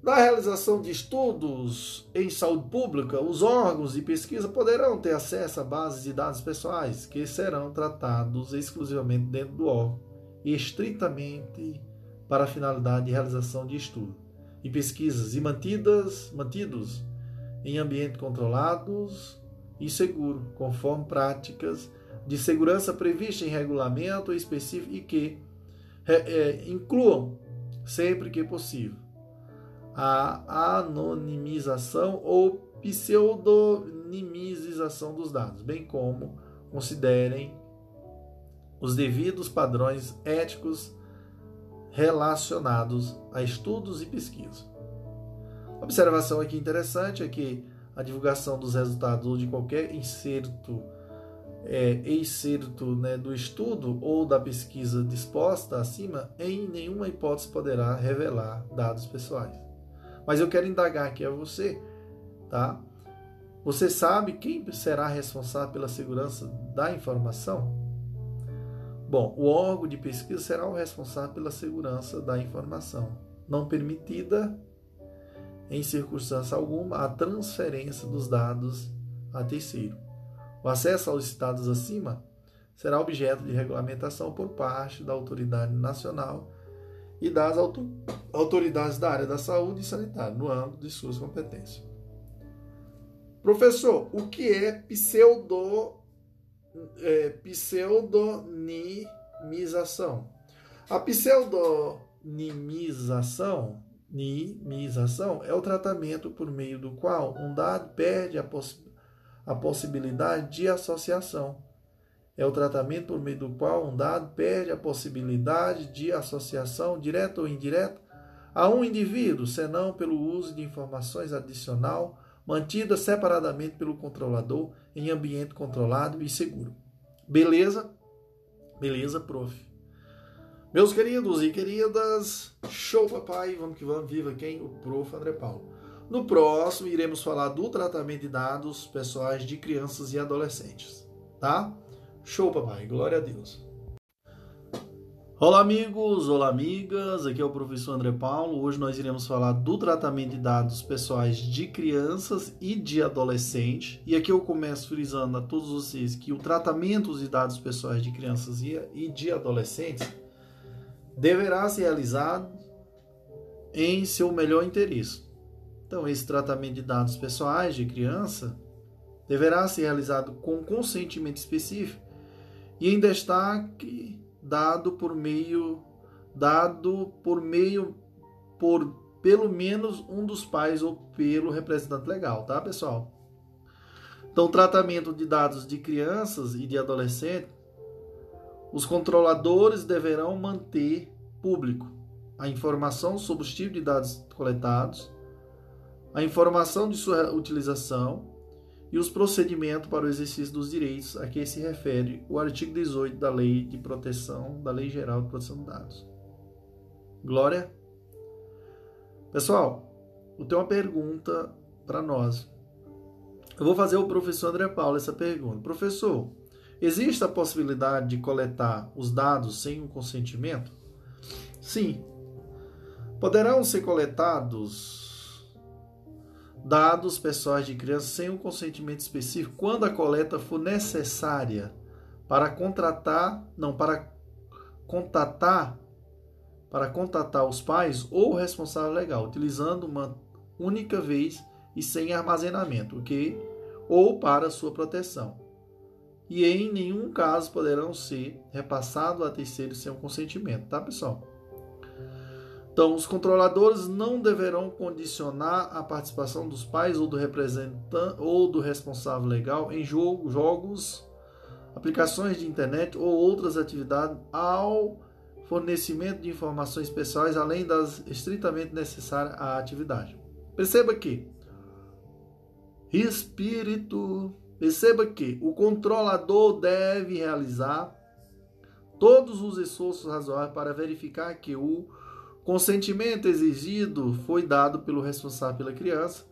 na realização de estudos em saúde pública, os órgãos de pesquisa poderão ter acesso a bases de dados pessoais que serão tratados exclusivamente dentro do órgão e estritamente para a finalidade de realização de estudo. E pesquisas e mantidas, mantidos em ambientes controlados e seguro, conforme práticas de segurança previstas em regulamento específico e que é, incluam, sempre que possível, a anonimização ou pseudonimização dos dados, bem como considerem os devidos padrões éticos relacionados a estudos e pesquisa. Observação aqui interessante é que a divulgação dos resultados ou de qualquer inserto é, excerto né, do estudo ou da pesquisa disposta acima, em nenhuma hipótese poderá revelar dados pessoais. Mas eu quero indagar aqui a você, tá? Você sabe quem será responsável pela segurança da informação? Bom, o órgão de pesquisa será o responsável pela segurança da informação, não permitida em circunstância alguma a transferência dos dados a terceiro. O acesso aos estados acima será objeto de regulamentação por parte da autoridade nacional e das autoridades da área da saúde e sanitária, no âmbito de suas competências. Professor, o que é pseudo, é, pseudonimização? A pseudonimização nimização é o tratamento por meio do qual um dado perde a, a possibilidade de associação é o tratamento por meio do qual um dado perde a possibilidade de associação direta ou indireta a um indivíduo, senão pelo uso de informações adicional mantida separadamente pelo controlador em ambiente controlado e seguro. Beleza? Beleza, prof. Meus queridos e queridas, show papai, vamos que vamos, viva quem? O prof. André Paulo. No próximo, iremos falar do tratamento de dados pessoais de crianças e adolescentes, tá? Show papai, glória a Deus. Olá, amigos, olá, amigas. Aqui é o professor André Paulo. Hoje nós iremos falar do tratamento de dados pessoais de crianças e de adolescentes. E aqui eu começo frisando a todos vocês que o tratamento de dados pessoais de crianças e de adolescentes deverá ser realizado em seu melhor interesse. Então, esse tratamento de dados pessoais de criança deverá ser realizado com consentimento específico e em destaque dado por meio dado por meio por pelo menos um dos pais ou pelo representante legal, tá, pessoal? Então, tratamento de dados de crianças e de adolescentes, os controladores deverão manter público a informação sobre os tipos de dados coletados, a informação de sua utilização e os procedimentos para o exercício dos direitos a que se refere o artigo 18 da Lei de Proteção, da Lei Geral de Proteção de Dados. Glória. Pessoal, eu tenho uma pergunta para nós. Eu vou fazer ao professor André Paulo essa pergunta. Professor, existe a possibilidade de coletar os dados sem o consentimento? Sim. Poderão ser coletados dados pessoais de crianças sem um consentimento específico quando a coleta for necessária para contratar, não, para contatar, para contatar os pais ou o responsável legal, utilizando uma única vez e sem armazenamento, ok? Ou para sua proteção. E em nenhum caso poderão ser repassados a terceiros sem o consentimento, tá, pessoal? Então, os controladores não deverão condicionar a participação dos pais ou do representante ou do responsável legal em jogo, jogos, aplicações de internet ou outras atividades ao fornecimento de informações pessoais além das estritamente necessárias à atividade. Perceba que espírito, perceba que o controlador deve realizar todos os esforços razoáveis para verificar que o Consentimento exigido foi dado pelo responsável pela criança,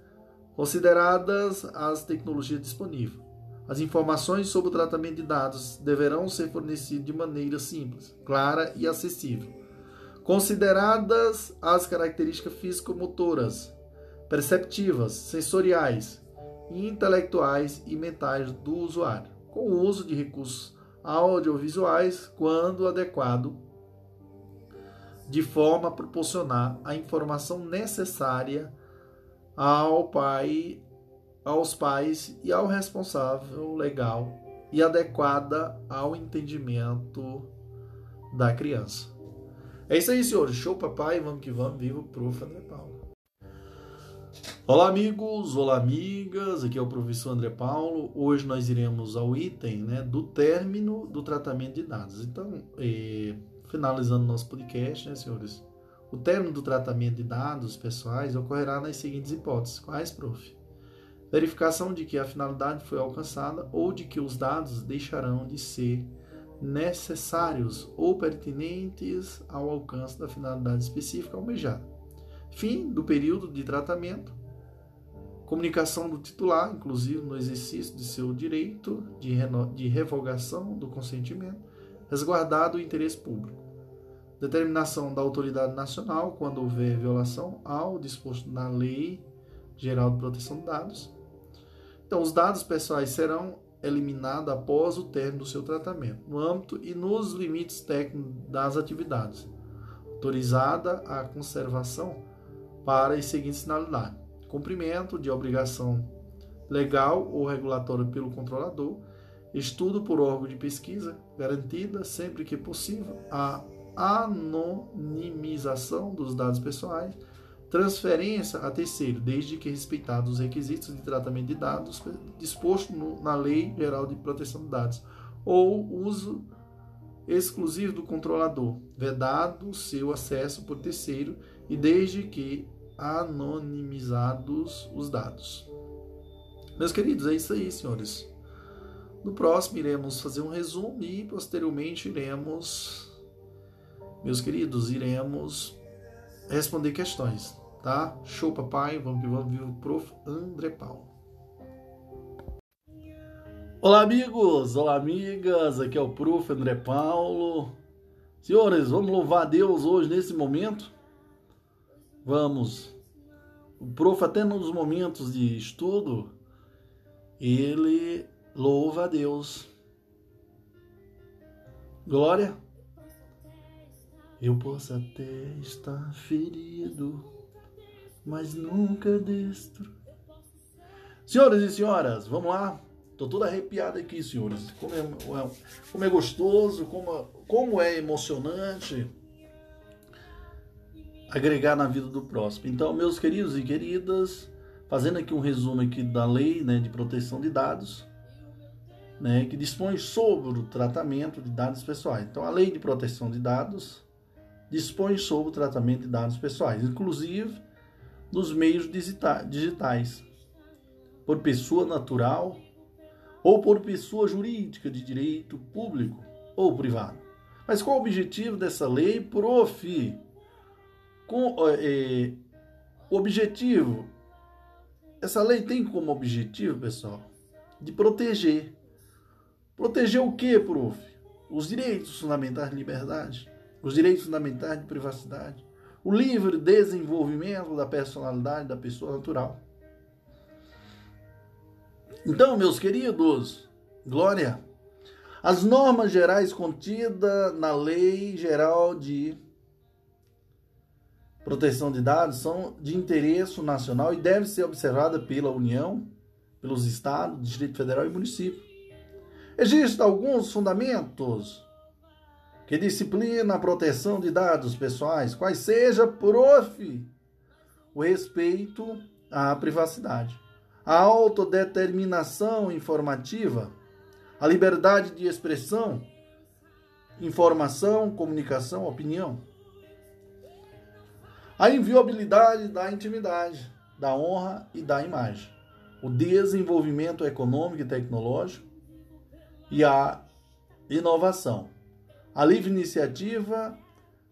consideradas as tecnologias disponíveis. As informações sobre o tratamento de dados deverão ser fornecidas de maneira simples, clara e acessível. Consideradas as características físico-motoras, perceptivas, sensoriais, intelectuais e mentais do usuário, com o uso de recursos audiovisuais quando adequado de forma a proporcionar a informação necessária ao pai, aos pais e ao responsável legal e adequada ao entendimento da criança. É isso aí, senhores. Show, papai. Vamos que vamos. Viva o prof. André Paulo. Olá, amigos. Olá, amigas. Aqui é o professor André Paulo. Hoje nós iremos ao item né, do término do tratamento de dados. Então, eh, Finalizando nosso podcast, né, senhores? O término do tratamento de dados pessoais ocorrerá nas seguintes hipóteses. Quais, prof? Verificação de que a finalidade foi alcançada ou de que os dados deixarão de ser necessários ou pertinentes ao alcance da finalidade específica almejada. Fim do período de tratamento. Comunicação do titular, inclusive no exercício de seu direito de, de revogação do consentimento resguardado o interesse público. Determinação da autoridade nacional quando houver violação ao disposto na Lei Geral de Proteção de Dados. Então, os dados pessoais serão eliminados após o término do seu tratamento, no âmbito e nos limites técnicos das atividades. Autorizada a conservação para as seguintes finalidades: cumprimento de obrigação legal ou regulatória pelo controlador, Estudo por órgão de pesquisa, garantida, sempre que possível, a anonimização dos dados pessoais, transferência a terceiro, desde que respeitados os requisitos de tratamento de dados disposto no, na Lei Geral de Proteção de Dados, ou uso exclusivo do controlador, vedado seu acesso por terceiro e desde que anonimizados os dados. Meus queridos, é isso aí, senhores. No próximo iremos fazer um resumo e posteriormente iremos, meus queridos, iremos responder questões, tá? Show papai, vamos que vamos, viu, prof. André Paulo. Olá, amigos! Olá, amigas! Aqui é o Prof. André Paulo. Senhores, vamos louvar a Deus hoje nesse momento? Vamos. O Prof, até nos momentos de estudo, ele louva a Deus. Glória. Eu posso até estar ferido, mas nunca destro. Senhoras e senhoras, vamos lá. Tô todo arrepiado aqui, senhores. Como é, como é gostoso, como, como é emocionante agregar na vida do próximo. Então, meus queridos e queridas, fazendo aqui um resumo aqui da lei né, de proteção de dados, né, que dispõe sobre o tratamento de dados pessoais. Então, a lei de proteção de dados dispõe sobre o tratamento de dados pessoais, inclusive nos meios digitais, por pessoa natural ou por pessoa jurídica de direito público ou privado. Mas qual o objetivo dessa lei, prof? Com, é, o objetivo, essa lei tem como objetivo, pessoal, de proteger. Proteger o que, prof? Os direitos fundamentais de liberdade, os direitos fundamentais de privacidade, o livre desenvolvimento da personalidade da pessoa natural então, meus queridos, glória, as normas gerais contidas na Lei Geral de Proteção de Dados são de interesse nacional e devem ser observadas pela União, pelos estados, Distrito Federal e município. Existem alguns fundamentos que disciplinam a proteção de dados pessoais, quais seja, prof, o respeito à privacidade a autodeterminação informativa, a liberdade de expressão, informação, comunicação, opinião. A inviolabilidade da intimidade, da honra e da imagem. O desenvolvimento econômico e tecnológico e a inovação. A livre iniciativa,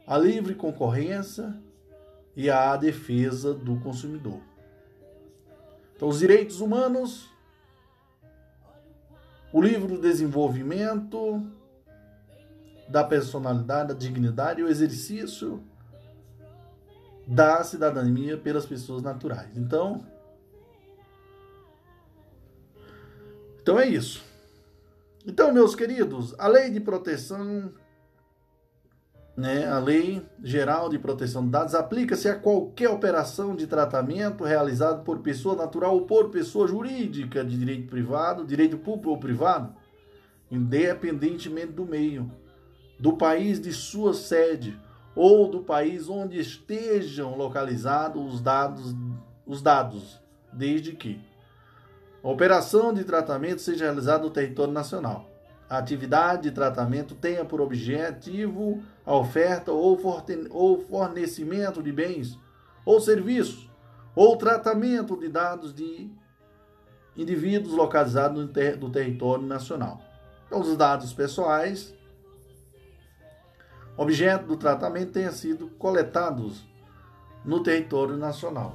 a livre concorrência e a defesa do consumidor. Então, os direitos humanos, o livro do desenvolvimento da personalidade, da dignidade e o exercício da cidadania pelas pessoas naturais. Então, então é isso. Então, meus queridos, a lei de proteção né, a Lei Geral de Proteção de Dados aplica-se a qualquer operação de tratamento realizado por pessoa natural ou por pessoa jurídica de direito privado, direito público ou privado, independentemente do meio, do país de sua sede ou do país onde estejam localizados os dados, os dados, desde que a operação de tratamento seja realizada no território nacional a atividade de tratamento tenha por objetivo a oferta ou fornecimento de bens ou serviços ou tratamento de dados de indivíduos localizados no, ter território nacional. Então, os dados pessoais, objeto do tratamento, tenham sido coletados no território nacional.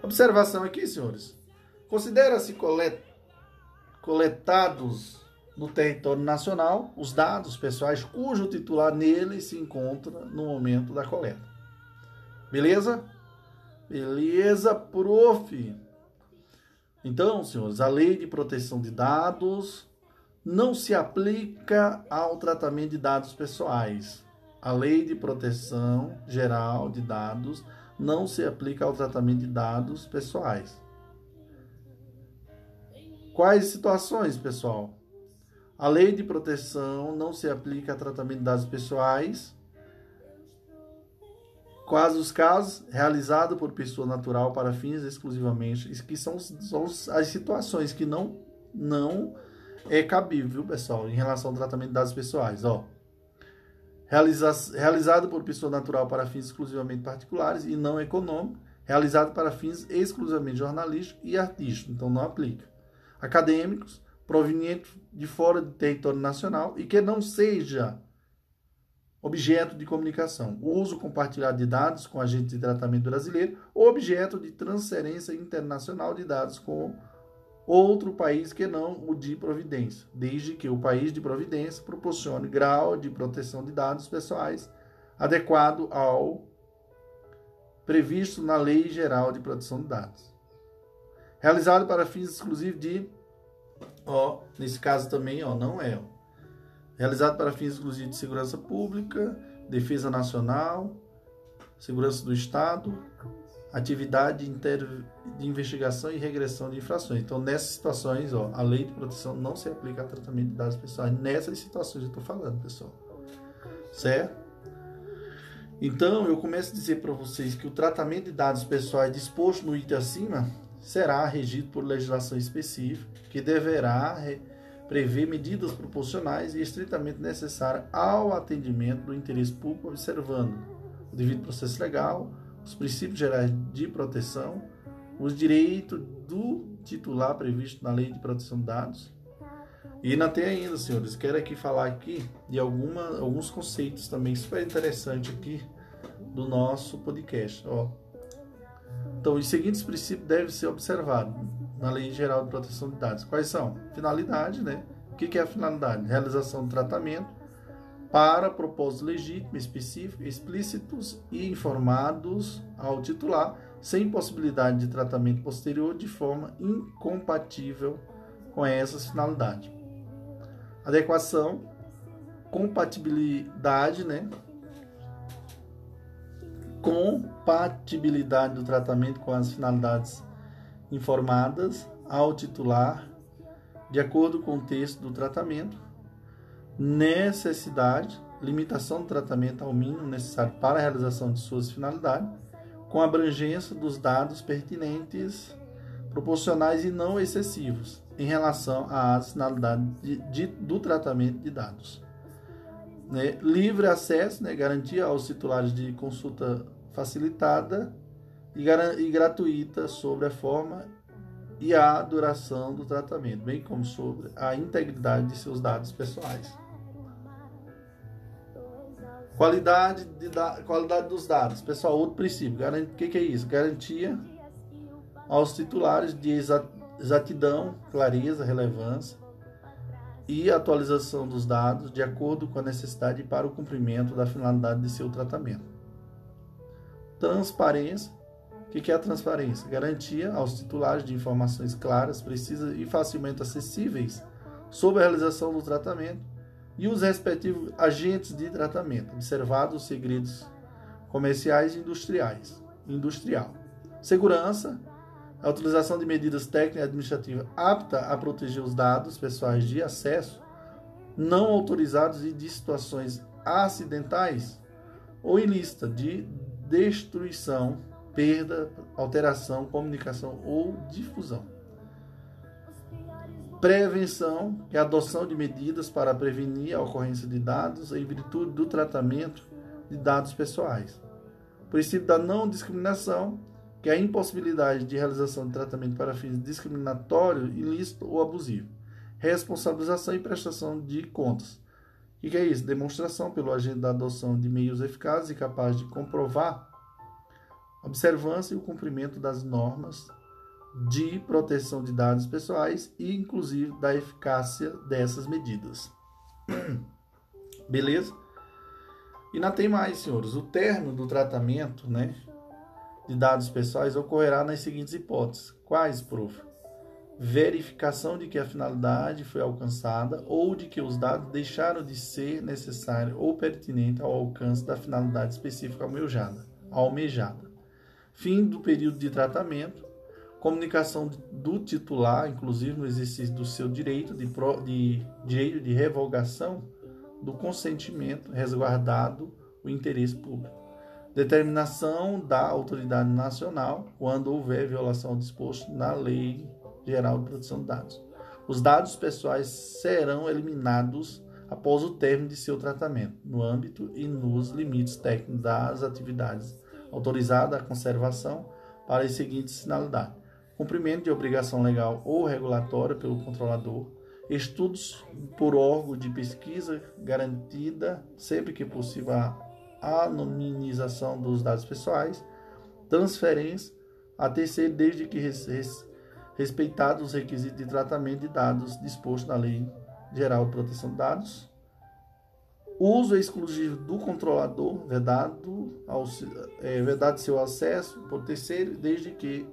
Observação aqui, senhores. Considera-se colet coletados no território nacional os dados pessoais cujo titular nele se encontra no momento da coleta. Beleza? Beleza, prof. Então, senhores, a lei de proteção de dados não se aplica ao tratamento de dados pessoais. A lei de proteção geral de dados não se aplica ao tratamento de dados pessoais. Quais situações, pessoal? A lei de proteção não se aplica a tratamento de dados pessoais. Quais os casos realizados por pessoa natural para fins exclusivamente, que são, são as situações que não não é cabível, pessoal, em relação ao tratamento de dados pessoais, ó. Realiza, realizado por pessoa natural para fins exclusivamente particulares e não econômicos realizado para fins exclusivamente jornalísticos e artísticos, então não aplica. Acadêmicos, provenientes de fora do território nacional e que não seja objeto de comunicação, uso compartilhado de dados com agentes de tratamento brasileiro ou objeto de transferência internacional de dados com outro país que não o de providência, desde que o país de providência proporcione grau de proteção de dados pessoais adequado ao previsto na Lei Geral de Proteção de Dados. Realizado para fins exclusivos de, ó, nesse caso também, ó, não é, ó, realizado para fins exclusivos de segurança pública, defesa nacional, segurança do Estado, atividade de investigação e regressão de infrações. Então, nessas situações, ó, a lei de proteção não se aplica a tratamento de dados pessoais. Nessas situações eu estou falando, pessoal. Certo? Então, eu começo a dizer para vocês que o tratamento de dados pessoais disposto no item acima será regido por legislação específica, que deverá prever medidas proporcionais e estritamente necessárias ao atendimento do interesse público, observando o devido processo legal, os princípios gerais de proteção, os direitos do titular previsto na Lei de Proteção de Dados. E ainda tem ainda, senhores, quero aqui falar aqui de alguma, alguns conceitos também super interessantes aqui do nosso podcast. Ó. Então, os seguintes princípios devem ser observados na Lei Geral de Proteção de Dados. Quais são? Finalidade, né? O que é a finalidade? Realização do tratamento para propósitos legítimos, específicos, explícitos e informados ao titular, sem possibilidade de tratamento posterior de forma incompatível com essas finalidades. Adequação, compatibilidade, né? Compatibilidade do tratamento com as finalidades informadas ao titular, de acordo com o texto do tratamento, necessidade, limitação do tratamento ao mínimo necessário para a realização de suas finalidades, com abrangência dos dados pertinentes, proporcionais e não excessivos em relação às finalidades de, de, do tratamento de dados. Né? Livre acesso, né? garantia aos titulares de consulta facilitada e, e gratuita sobre a forma e a duração do tratamento, bem como sobre a integridade de seus dados pessoais. Qualidade, de da, qualidade dos dados. Pessoal, outro princípio. O que, que é isso? Garantia aos titulares de exatidão, clareza, relevância e atualização dos dados de acordo com a necessidade para o cumprimento da finalidade de seu tratamento. Transparência. O que é a transparência? Garantia aos titulares de informações claras, precisas e facilmente acessíveis sobre a realização do tratamento e os respectivos agentes de tratamento, observados os segredos comerciais e industriais. Industrial. Segurança, a utilização de medidas técnicas e administrativas aptas a proteger os dados pessoais de acesso não autorizados e de situações acidentais ou ilícitas de destruição, perda, alteração, comunicação ou difusão. Prevenção, que é a adoção de medidas para prevenir a ocorrência de dados em virtude do tratamento de dados pessoais. O princípio da não discriminação, que é a impossibilidade de realização de tratamento para fins discriminatório, ilícito ou abusivo. Responsabilização e prestação de contas. O que é isso? Demonstração pelo agente da adoção de meios eficazes e capazes de comprovar observância e o cumprimento das normas de proteção de dados pessoais e, inclusive, da eficácia dessas medidas. [CLEARS THROAT] Beleza? E não tem mais, senhores. O término do tratamento né, de dados pessoais ocorrerá nas seguintes hipóteses. Quais, prof? Verificação de que a finalidade foi alcançada ou de que os dados deixaram de ser necessários ou pertinentes ao alcance da finalidade específica almejada. almejada. Fim do período de tratamento comunicação do titular, inclusive no exercício do seu direito de, pro, de direito de revogação do consentimento resguardado o interesse público. Determinação da autoridade nacional quando houver violação ao disposto na Lei Geral de Proteção de Dados. Os dados pessoais serão eliminados após o término de seu tratamento, no âmbito e nos limites técnicos das atividades autorizadas à conservação para as seguintes finalidades: cumprimento de obrigação legal ou regulatória pelo controlador, estudos por órgão de pesquisa garantida sempre que possível a anonimização dos dados pessoais, transferência a terceiro desde que respeitados os requisitos de tratamento de dados dispostos na Lei Geral de Proteção de Dados, uso exclusivo do controlador, vedado, ao, é, vedado seu acesso por terceiro, desde que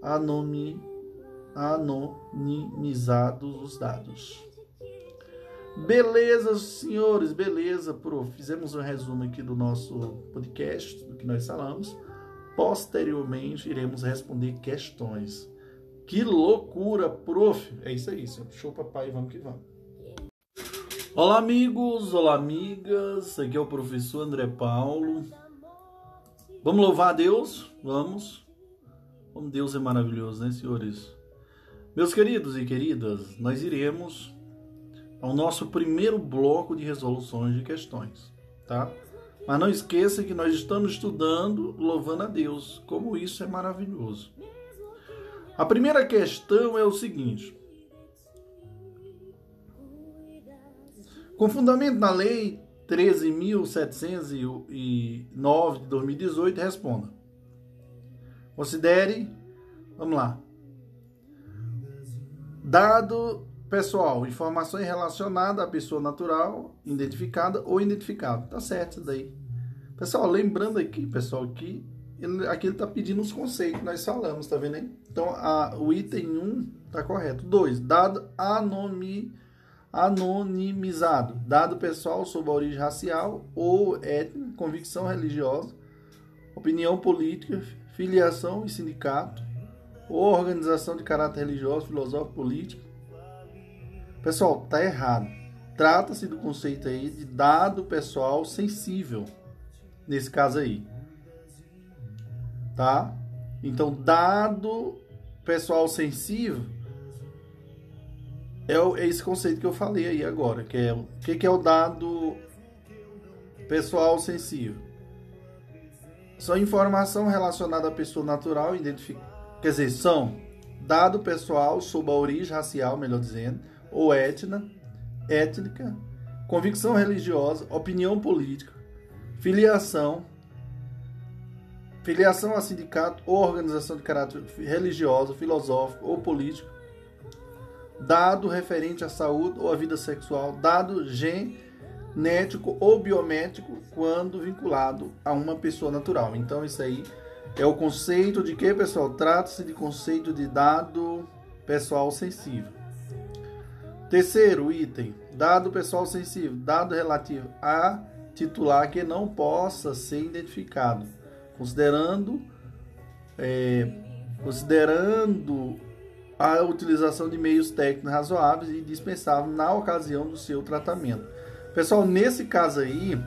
anonimi, anonimizados os dados. Beleza, senhores, beleza, prof. Fizemos um resumo aqui do nosso podcast, do que nós falamos. Posteriormente, iremos responder questões. Que loucura, prof. É isso aí, senhor. Show, papai, vamos que vamos. Olá, amigos, olá, amigas. Aqui é o professor André Paulo. Vamos louvar a Deus? Vamos. Como Deus é maravilhoso, né, senhores? Meus queridos e queridas, nós iremos ao nosso primeiro bloco de resoluções de questões, tá? Mas não esqueça que nós estamos estudando louvando a Deus, como isso é maravilhoso. A primeira questão é o seguinte: Com fundamento na Lei 13.709 de 2018, responda. Considere, vamos lá. Dado pessoal, informações relacionadas à pessoa natural, identificada ou identificável. Tá certo isso daí. Pessoal, lembrando aqui, pessoal, que ele, aqui ele está pedindo os conceitos que nós falamos, tá vendo aí? Então, a, o item 1 tá correto. 2. Dado anomi anonimizado, dado pessoal sobre a origem racial ou étnica, convicção religiosa, opinião política, filiação e sindicato, ou organização de caráter religioso, filosófico, político. Pessoal, tá errado. Trata-se do conceito aí de dado pessoal sensível, nesse caso aí. Tá? Então, dado pessoal sensível é, é esse conceito que eu falei aí agora, que é o que, que é o dado pessoal sensível. São informação relacionada à pessoa natural, identific... quer dizer, são dado pessoal sobre a origem racial, melhor dizendo, ou étnica, étnica, convicção religiosa, opinião política, filiação, filiação a sindicato ou organização de caráter religioso, filosófico ou político, dado referente à saúde ou à vida sexual, dado genético ou biométrico quando vinculado a uma pessoa natural. Então isso aí é o conceito de que, pessoal? Trata-se de conceito de dado pessoal sensível. Terceiro item, dado pessoal sensível, dado relativo a titular que não possa ser identificado, considerando é, considerando a utilização de meios técnicos razoáveis e dispensáveis na ocasião do seu tratamento. Pessoal, nesse caso aí,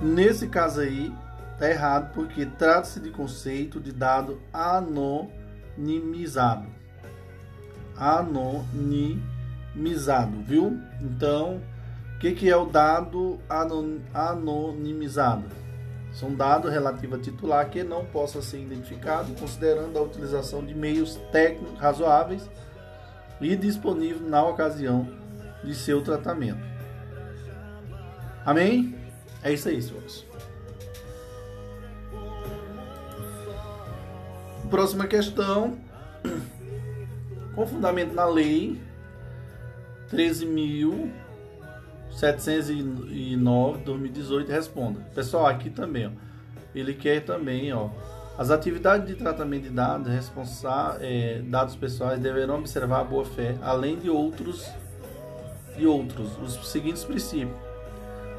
nesse caso aí, tá errado porque trata-se de conceito de dado anonimizado. Anonimizado, viu? Então, o que, que é o dado anonimizado? São dados relativos a titular que não possa ser identificado, considerando a utilização de meios técnicos razoáveis e disponíveis na ocasião de seu tratamento. Amém? É isso aí, senhores. Próxima questão. Com fundamento na lei 13.000 709 2018 responda. Pessoal, aqui também, ó, ele quer também, ó, as atividades de tratamento de dados, responsa é, dados pessoais deverão observar a boa fé, além de outros de outros, os seguintes princípios.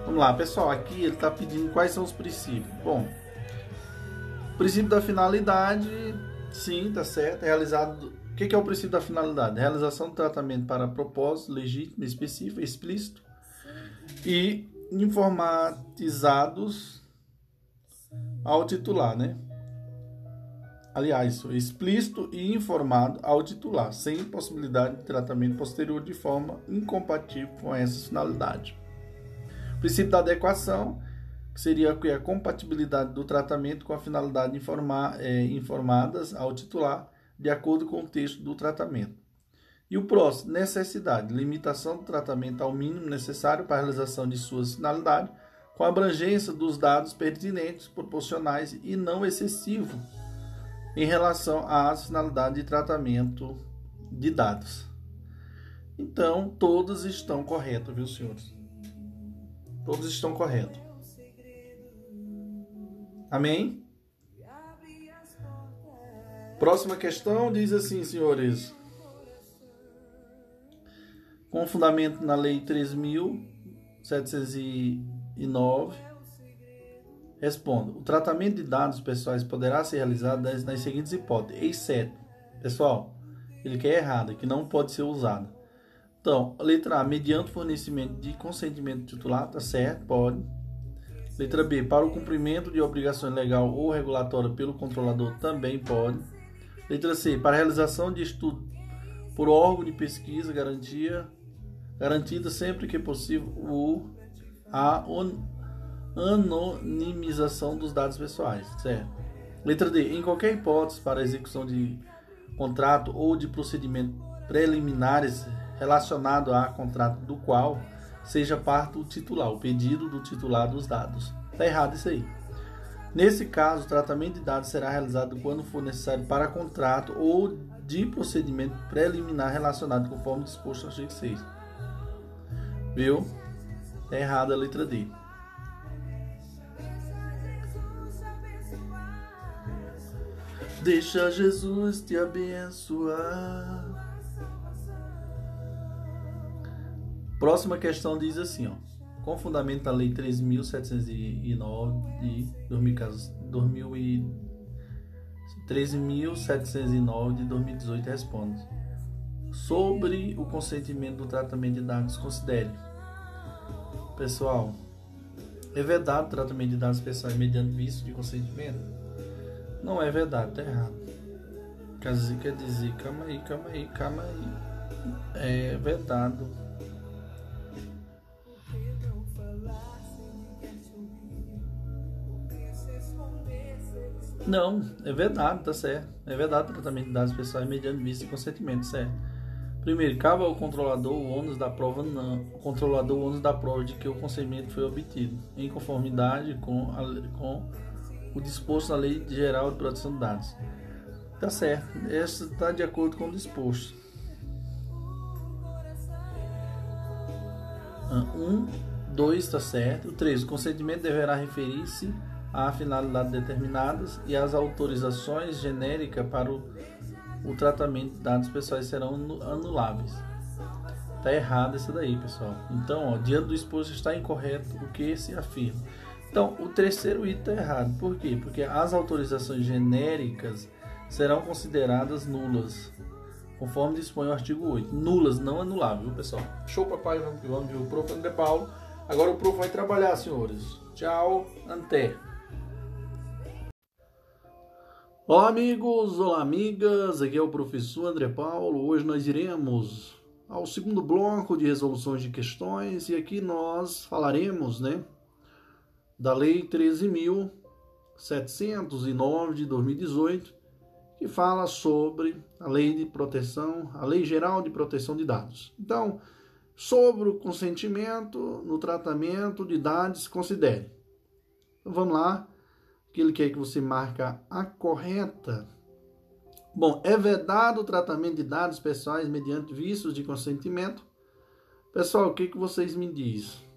Vamos lá, pessoal, aqui ele está pedindo quais são os princípios. Bom, princípio da finalidade, sim, tá certo, realizado o que é o princípio da finalidade? Realização do tratamento para propósito legítimo, específico, explícito, e informatizados ao titular, né? Aliás, explícito e informado ao titular, sem possibilidade de tratamento posterior de forma incompatível com essa finalidade. O princípio da adequação, que seria a compatibilidade do tratamento com a finalidade informar, é, informadas ao titular, de acordo com o texto do tratamento. E o próximo, necessidade, limitação do tratamento ao mínimo necessário para a realização de suas finalidades, com abrangência dos dados pertinentes, proporcionais e não excessivo em relação às finalidades de tratamento de dados. Então, todos estão corretos, viu, senhores? Todos estão corretos. Amém? Próxima questão diz assim, senhores. Com fundamento na Lei 3.709, respondo: o tratamento de dados pessoais poderá ser realizado nas, nas seguintes hipóteses, exceto, pessoal, ele quer errado, que não pode ser usado. Então, letra A, mediante fornecimento de consentimento titular, tá certo, pode. Letra B, para o cumprimento de obrigação legal ou regulatória pelo controlador, também pode. Letra C, para realização de estudo por órgão de pesquisa, garantia, garantida sempre que possível o, a anonimização dos dados pessoais, certo? Letra D, em qualquer hipótese para execução de contrato ou de procedimento preliminares relacionado a contrato do qual seja parte o titular, o pedido do titular dos dados. Está errado isso aí. Nesse caso, o tratamento de dados será realizado quando for necessário para contrato ou de procedimento preliminar relacionado conforme disposto no artigo 6. Viu? Está errada a letra D. Deixa Jesus te abençoar. Próxima questão diz assim, ó. Com fundamento da Lei 3.709 de 13.709 de 2018 responde sobre o consentimento do tratamento de dados considere pessoal é vedado o tratamento de dados pessoais mediante visto de consentimento? Não é verdade tá errado. Quer quer dizer calma aí calma aí calma aí. É vedado Não, é verdade, tá certo. É verdade o tratamento de dados pessoais mediante vista e consentimento, certo. Primeiro, cabe ao controlador o ônus da prova não, o controlador o ônus da prova de que o consentimento foi obtido em conformidade com, a, com o disposto na Lei Geral de Proteção de Dados. Tá certo, essa está de acordo com o disposto. Ah, um, dois, tá certo. Três, o consentimento deverá referir-se a finalidades determinadas e as autorizações genéricas para o, o tratamento de dados pessoais serão anuláveis. Está errado isso daí, pessoal. Então, ó, diante do exposto está incorreto o que se afirma. Então, o terceiro item está errado. Por quê? Porque as autorizações genéricas serão consideradas nulas, conforme dispõe o artigo 8. Nulas, não anuláveis, viu, pessoal? Show, papai. Vamos, vamos ver o prof. André Paulo. Agora o prof vai trabalhar, senhores. Tchau, até. Olá amigos, olá amigas, aqui é o professor André Paulo. Hoje nós iremos ao segundo bloco de resoluções de questões e aqui nós falaremos, né, da Lei 13.709 de 2018, que fala sobre a Lei de Proteção, a Lei Geral de Proteção de Dados. Então, sobre o consentimento no tratamento de dados, considere. Então, vamos lá que ele quer que você marca a correta. Bom, é vedado o tratamento de dados pessoais mediante vícios de consentimento. Pessoal, o que, que vocês me dizem?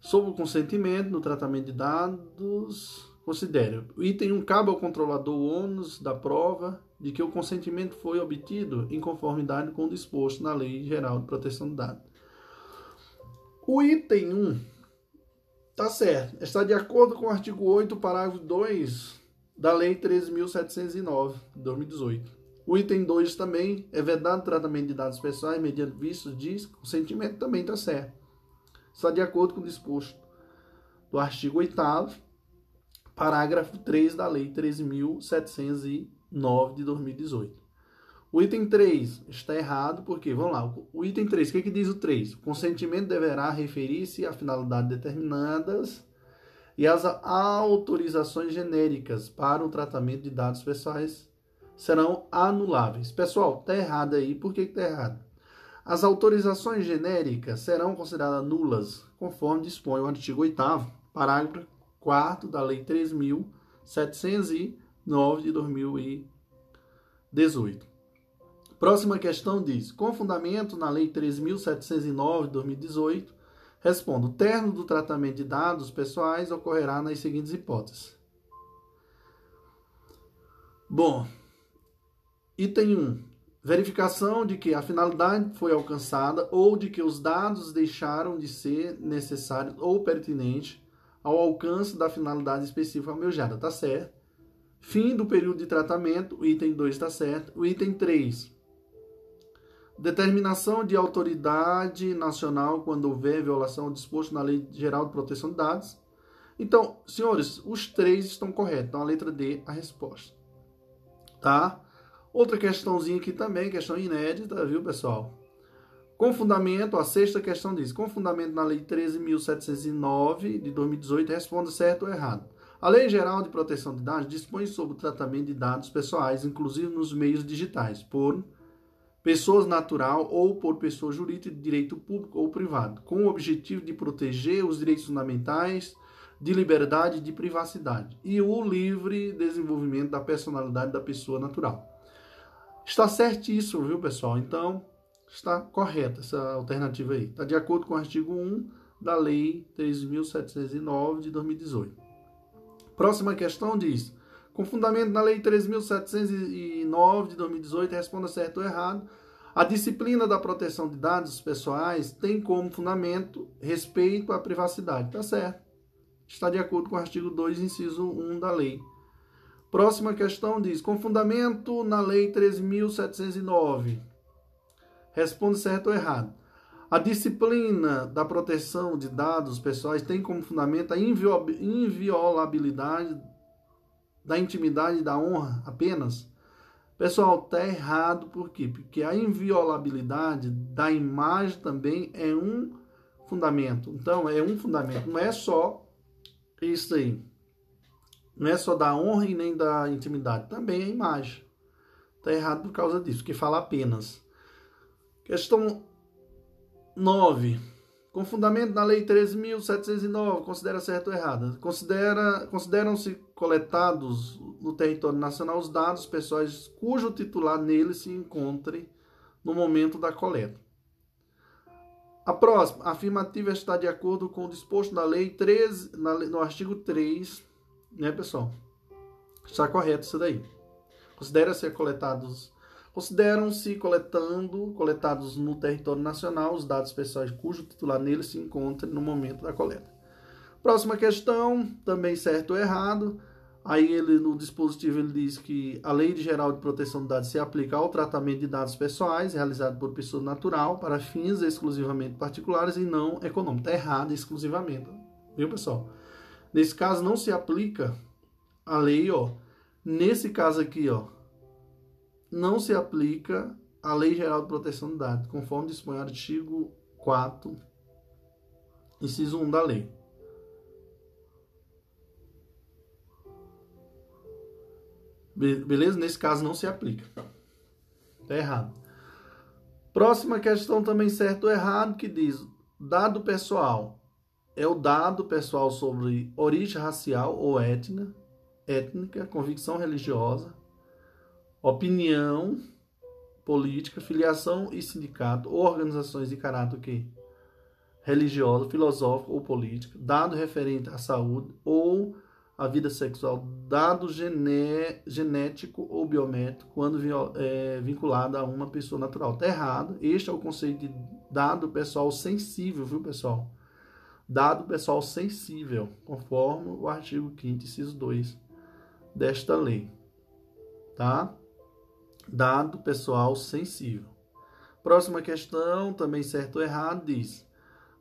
Sobre o consentimento no tratamento de dados, considere. O item 1 cabe ao controlador o ônus da prova de que o consentimento foi obtido em conformidade com o disposto na Lei Geral de Proteção de Dados. O item 1 está certo, está de acordo com o artigo 8, parágrafo 2 da Lei 13.709, de 2018. O item 2 também é vedado o tratamento de dados pessoais mediante vistos de consentimento, também está certo. Está de acordo com o disposto do artigo 8 parágrafo 3 da Lei 13.709 de 2018. O item 3 está errado, porque, vamos lá, o item 3, o que, que diz o 3? O consentimento deverá referir-se a finalidades determinadas e as autorizações genéricas para o tratamento de dados pessoais serão anuláveis. Pessoal, está errado aí. Por que está errado? As autorizações genéricas serão consideradas nulas, conforme dispõe o artigo 8 parágrafo 4 da Lei 3.709 de 2018. Próxima questão diz: com fundamento na Lei 3.709 de 2018, respondo: o termo do tratamento de dados pessoais ocorrerá nas seguintes hipóteses. Bom, item 1. Verificação de que a finalidade foi alcançada ou de que os dados deixaram de ser necessários ou pertinentes ao alcance da finalidade específica almejada. Tá certo. Fim do período de tratamento, o item 2 está certo. O item 3 Determinação de autoridade nacional quando houver violação disposto na Lei Geral de Proteção de Dados. Então, senhores, os três estão corretos. Então, a letra D, a resposta. Tá? Outra questãozinha aqui também, questão inédita, viu, pessoal? Com fundamento, a sexta questão diz: com fundamento na Lei 13.709 de 2018, responda certo ou errado. A Lei Geral de Proteção de Dados dispõe sobre o tratamento de dados pessoais, inclusive nos meios digitais, por pessoas natural ou por pessoa jurídica de direito público ou privado, com o objetivo de proteger os direitos fundamentais de liberdade e de privacidade e o livre desenvolvimento da personalidade da pessoa natural. Está certíssimo, viu, pessoal? Então, está correta essa alternativa aí. Está de acordo com o artigo 1 da Lei 3.709 de 2018. Próxima questão diz: com fundamento na Lei 3.709 de 2018, responda certo ou errado. A disciplina da proteção de dados pessoais tem como fundamento respeito à privacidade. Tá certo. Está de acordo com o artigo 2, inciso 1 da lei. Próxima questão diz: com fundamento na Lei 3.709. Responde certo ou errado. A disciplina da proteção de dados pessoais tem como fundamento a inviolabilidade da intimidade e da honra apenas? Pessoal, tá errado por quê? Porque a inviolabilidade da imagem também é um fundamento. Então, é um fundamento, não é só isso aí. Não é só da honra e nem da intimidade, também é a imagem. Tá errado por causa disso, que fala apenas. Questão 9 com fundamento na Lei 13.709, considera certo ou errado. Considera, consideram-se coletados no território nacional os dados pessoais cujo titular nele se encontre no momento da coleta. A próxima, a afirmativa está de acordo com o disposto da Lei 13, na, no artigo 3, né, pessoal? Está correto isso daí. Considera ser coletados Consideram-se coletando, coletados no território nacional os dados pessoais cujo titular nele se encontra no momento da coleta. Próxima questão, também certo ou errado. Aí ele no dispositivo ele diz que a Lei Geral de Proteção de Dados se aplica ao tratamento de dados pessoais realizado por pessoa natural para fins exclusivamente particulares e não econômicos. Está errado exclusivamente, viu pessoal? Nesse caso não se aplica a lei, ó. Nesse caso aqui, ó, não se aplica a Lei Geral de Proteção de Dados, conforme dispõe o artigo 4, inciso 1 da lei. Beleza? Nesse caso não se aplica. Tá errado. Próxima questão também certo ou errado que diz: dado pessoal é o dado pessoal sobre origem racial ou étnica, étnica, convicção religiosa, opinião política, filiação e sindicato ou organizações de caráter que religioso, filosófico ou político, dado referente à saúde ou à vida sexual, dado gené genético ou biométrico, quando é, vinculado a uma pessoa natural. Está errado. Este é o conceito de dado pessoal sensível, viu, pessoal? Dado pessoal sensível, conforme o artigo 5 inciso 2 desta lei. Tá? Dado pessoal sensível. Próxima questão, também certo ou errado, diz: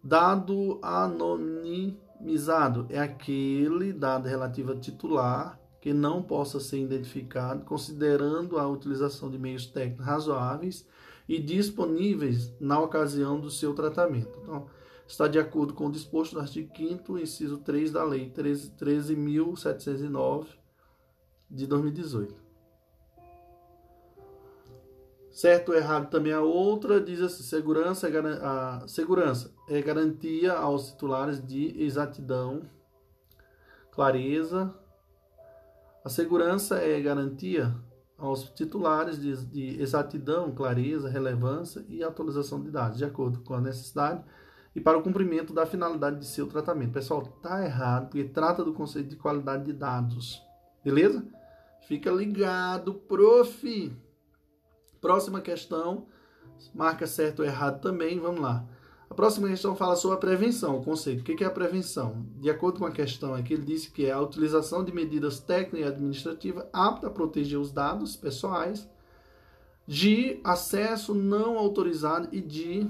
dado anonimizado é aquele dado relativo a titular que não possa ser identificado, considerando a utilização de meios técnicos razoáveis e disponíveis na ocasião do seu tratamento. Então, está de acordo com o disposto no artigo 5 inciso 3 da Lei 13.709 de 2018. Certo ou errado também a outra diz assim: segurança é, a segurança é garantia aos titulares de exatidão, clareza. A segurança é garantia aos titulares de, de exatidão, clareza, relevância e atualização de dados, de acordo com a necessidade e para o cumprimento da finalidade de seu tratamento. Pessoal, tá errado, porque trata do conceito de qualidade de dados. Beleza? Fica ligado, prof. Próxima questão, marca certo ou errado também, vamos lá. A próxima questão fala sobre a prevenção, o conceito. O que é a prevenção? De acordo com a questão aqui, ele disse que é a utilização de medidas técnicas e administrativas aptas a proteger os dados pessoais de acesso não autorizado e de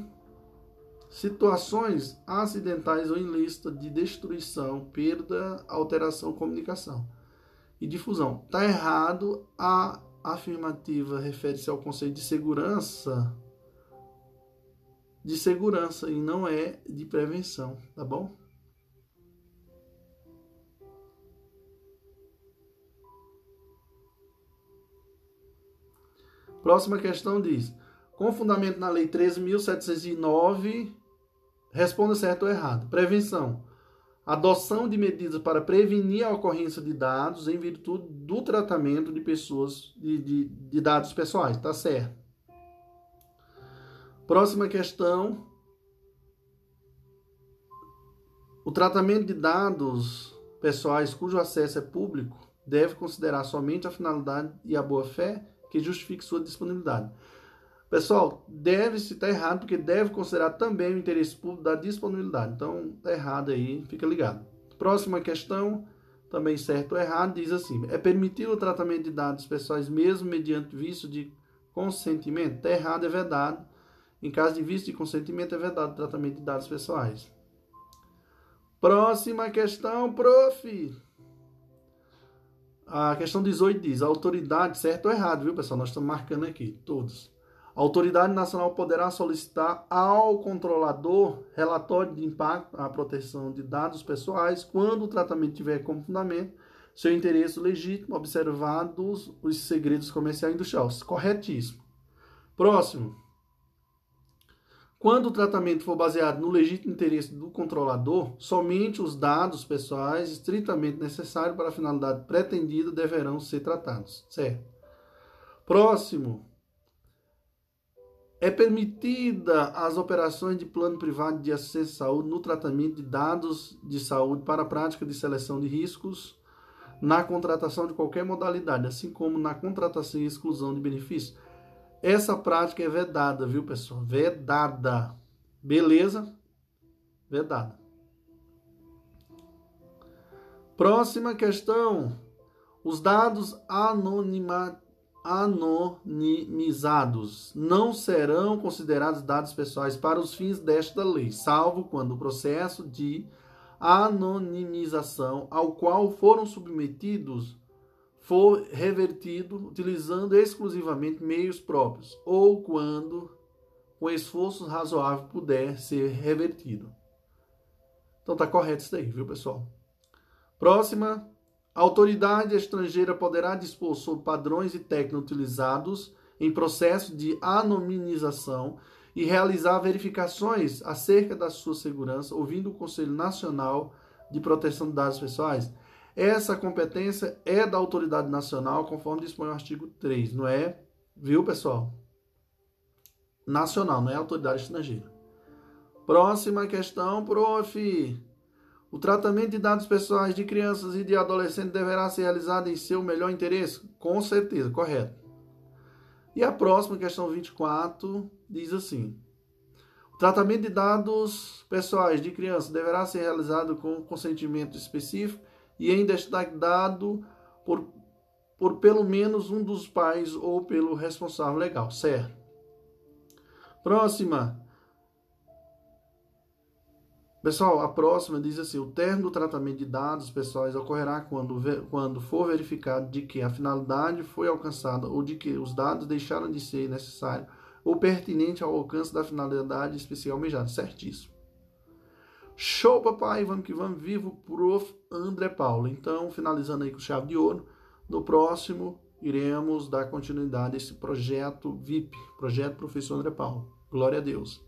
situações acidentais ou ilícitas de destruição, perda, alteração, comunicação e difusão. Está errado a afirmativa refere-se ao conceito de segurança de segurança e não é de prevenção, tá bom? Próxima questão diz: com fundamento na Lei 13.709, responda certo ou errado. Prevenção adoção de medidas para prevenir a ocorrência de dados em virtude do tratamento de pessoas, de, de, de dados pessoais, tá certo? Próxima questão. O tratamento de dados pessoais cujo acesso é público deve considerar somente a finalidade e a boa-fé que justifique sua disponibilidade. Pessoal, deve-se estar tá errado, porque deve considerar também o interesse público da disponibilidade. Então, está errado aí, fica ligado. Próxima questão, também certo ou errado, diz assim: é permitido o tratamento de dados pessoais mesmo mediante vício de consentimento? Está errado, é vedado. Em caso de vício de consentimento, é vedado o tratamento de dados pessoais. Próxima questão, prof. A questão 18 diz: autoridade, certo ou errado, viu, pessoal? Nós estamos marcando aqui, todos. A autoridade nacional poderá solicitar ao controlador relatório de impacto à proteção de dados pessoais quando o tratamento tiver como fundamento seu interesse legítimo, observados os segredos comerciais e industriais. Corretíssimo. Próximo. Quando o tratamento for baseado no legítimo interesse do controlador, somente os dados pessoais estritamente necessários para a finalidade pretendida deverão ser tratados. Certo? Próximo. É permitida as operações de plano privado de assistência à saúde no tratamento de dados de saúde para a prática de seleção de riscos na contratação de qualquer modalidade, assim como na contratação e exclusão de benefícios. Essa prática é vedada, viu, pessoal? Vedada. Beleza? Vedada. Próxima questão. Os dados anonimados anonimizados não serão considerados dados pessoais para os fins desta lei, salvo quando o processo de anonimização ao qual foram submetidos for revertido utilizando exclusivamente meios próprios, ou quando com esforço razoável puder ser revertido. Então tá correto isso daí, viu, pessoal? Próxima a autoridade estrangeira poderá dispor sobre padrões e técnicas utilizados em processo de anonimização e realizar verificações acerca da sua segurança, ouvindo o Conselho Nacional de Proteção de Dados Pessoais. Essa competência é da autoridade nacional, conforme dispõe o artigo 3, não é? Viu, pessoal? Nacional, não é autoridade estrangeira. Próxima questão, prof. O tratamento de dados pessoais de crianças e de adolescentes deverá ser realizado em seu melhor interesse? Com certeza, correto. E a próxima, questão 24, diz assim: O tratamento de dados pessoais de crianças deverá ser realizado com consentimento específico e em destaque dado por, por pelo menos um dos pais ou pelo responsável legal, certo? Próxima. Pessoal, a próxima diz assim: o termo do tratamento de dados pessoais ocorrerá quando, quando for verificado de que a finalidade foi alcançada ou de que os dados deixaram de ser necessários ou pertinente ao alcance da finalidade especial almejada. Certíssimo. Show, papai! Vamos que vamos. Vivo, prof. André Paulo. Então, finalizando aí com chave de ouro, no próximo iremos dar continuidade a esse projeto VIP, projeto Professor André Paulo. Glória a Deus.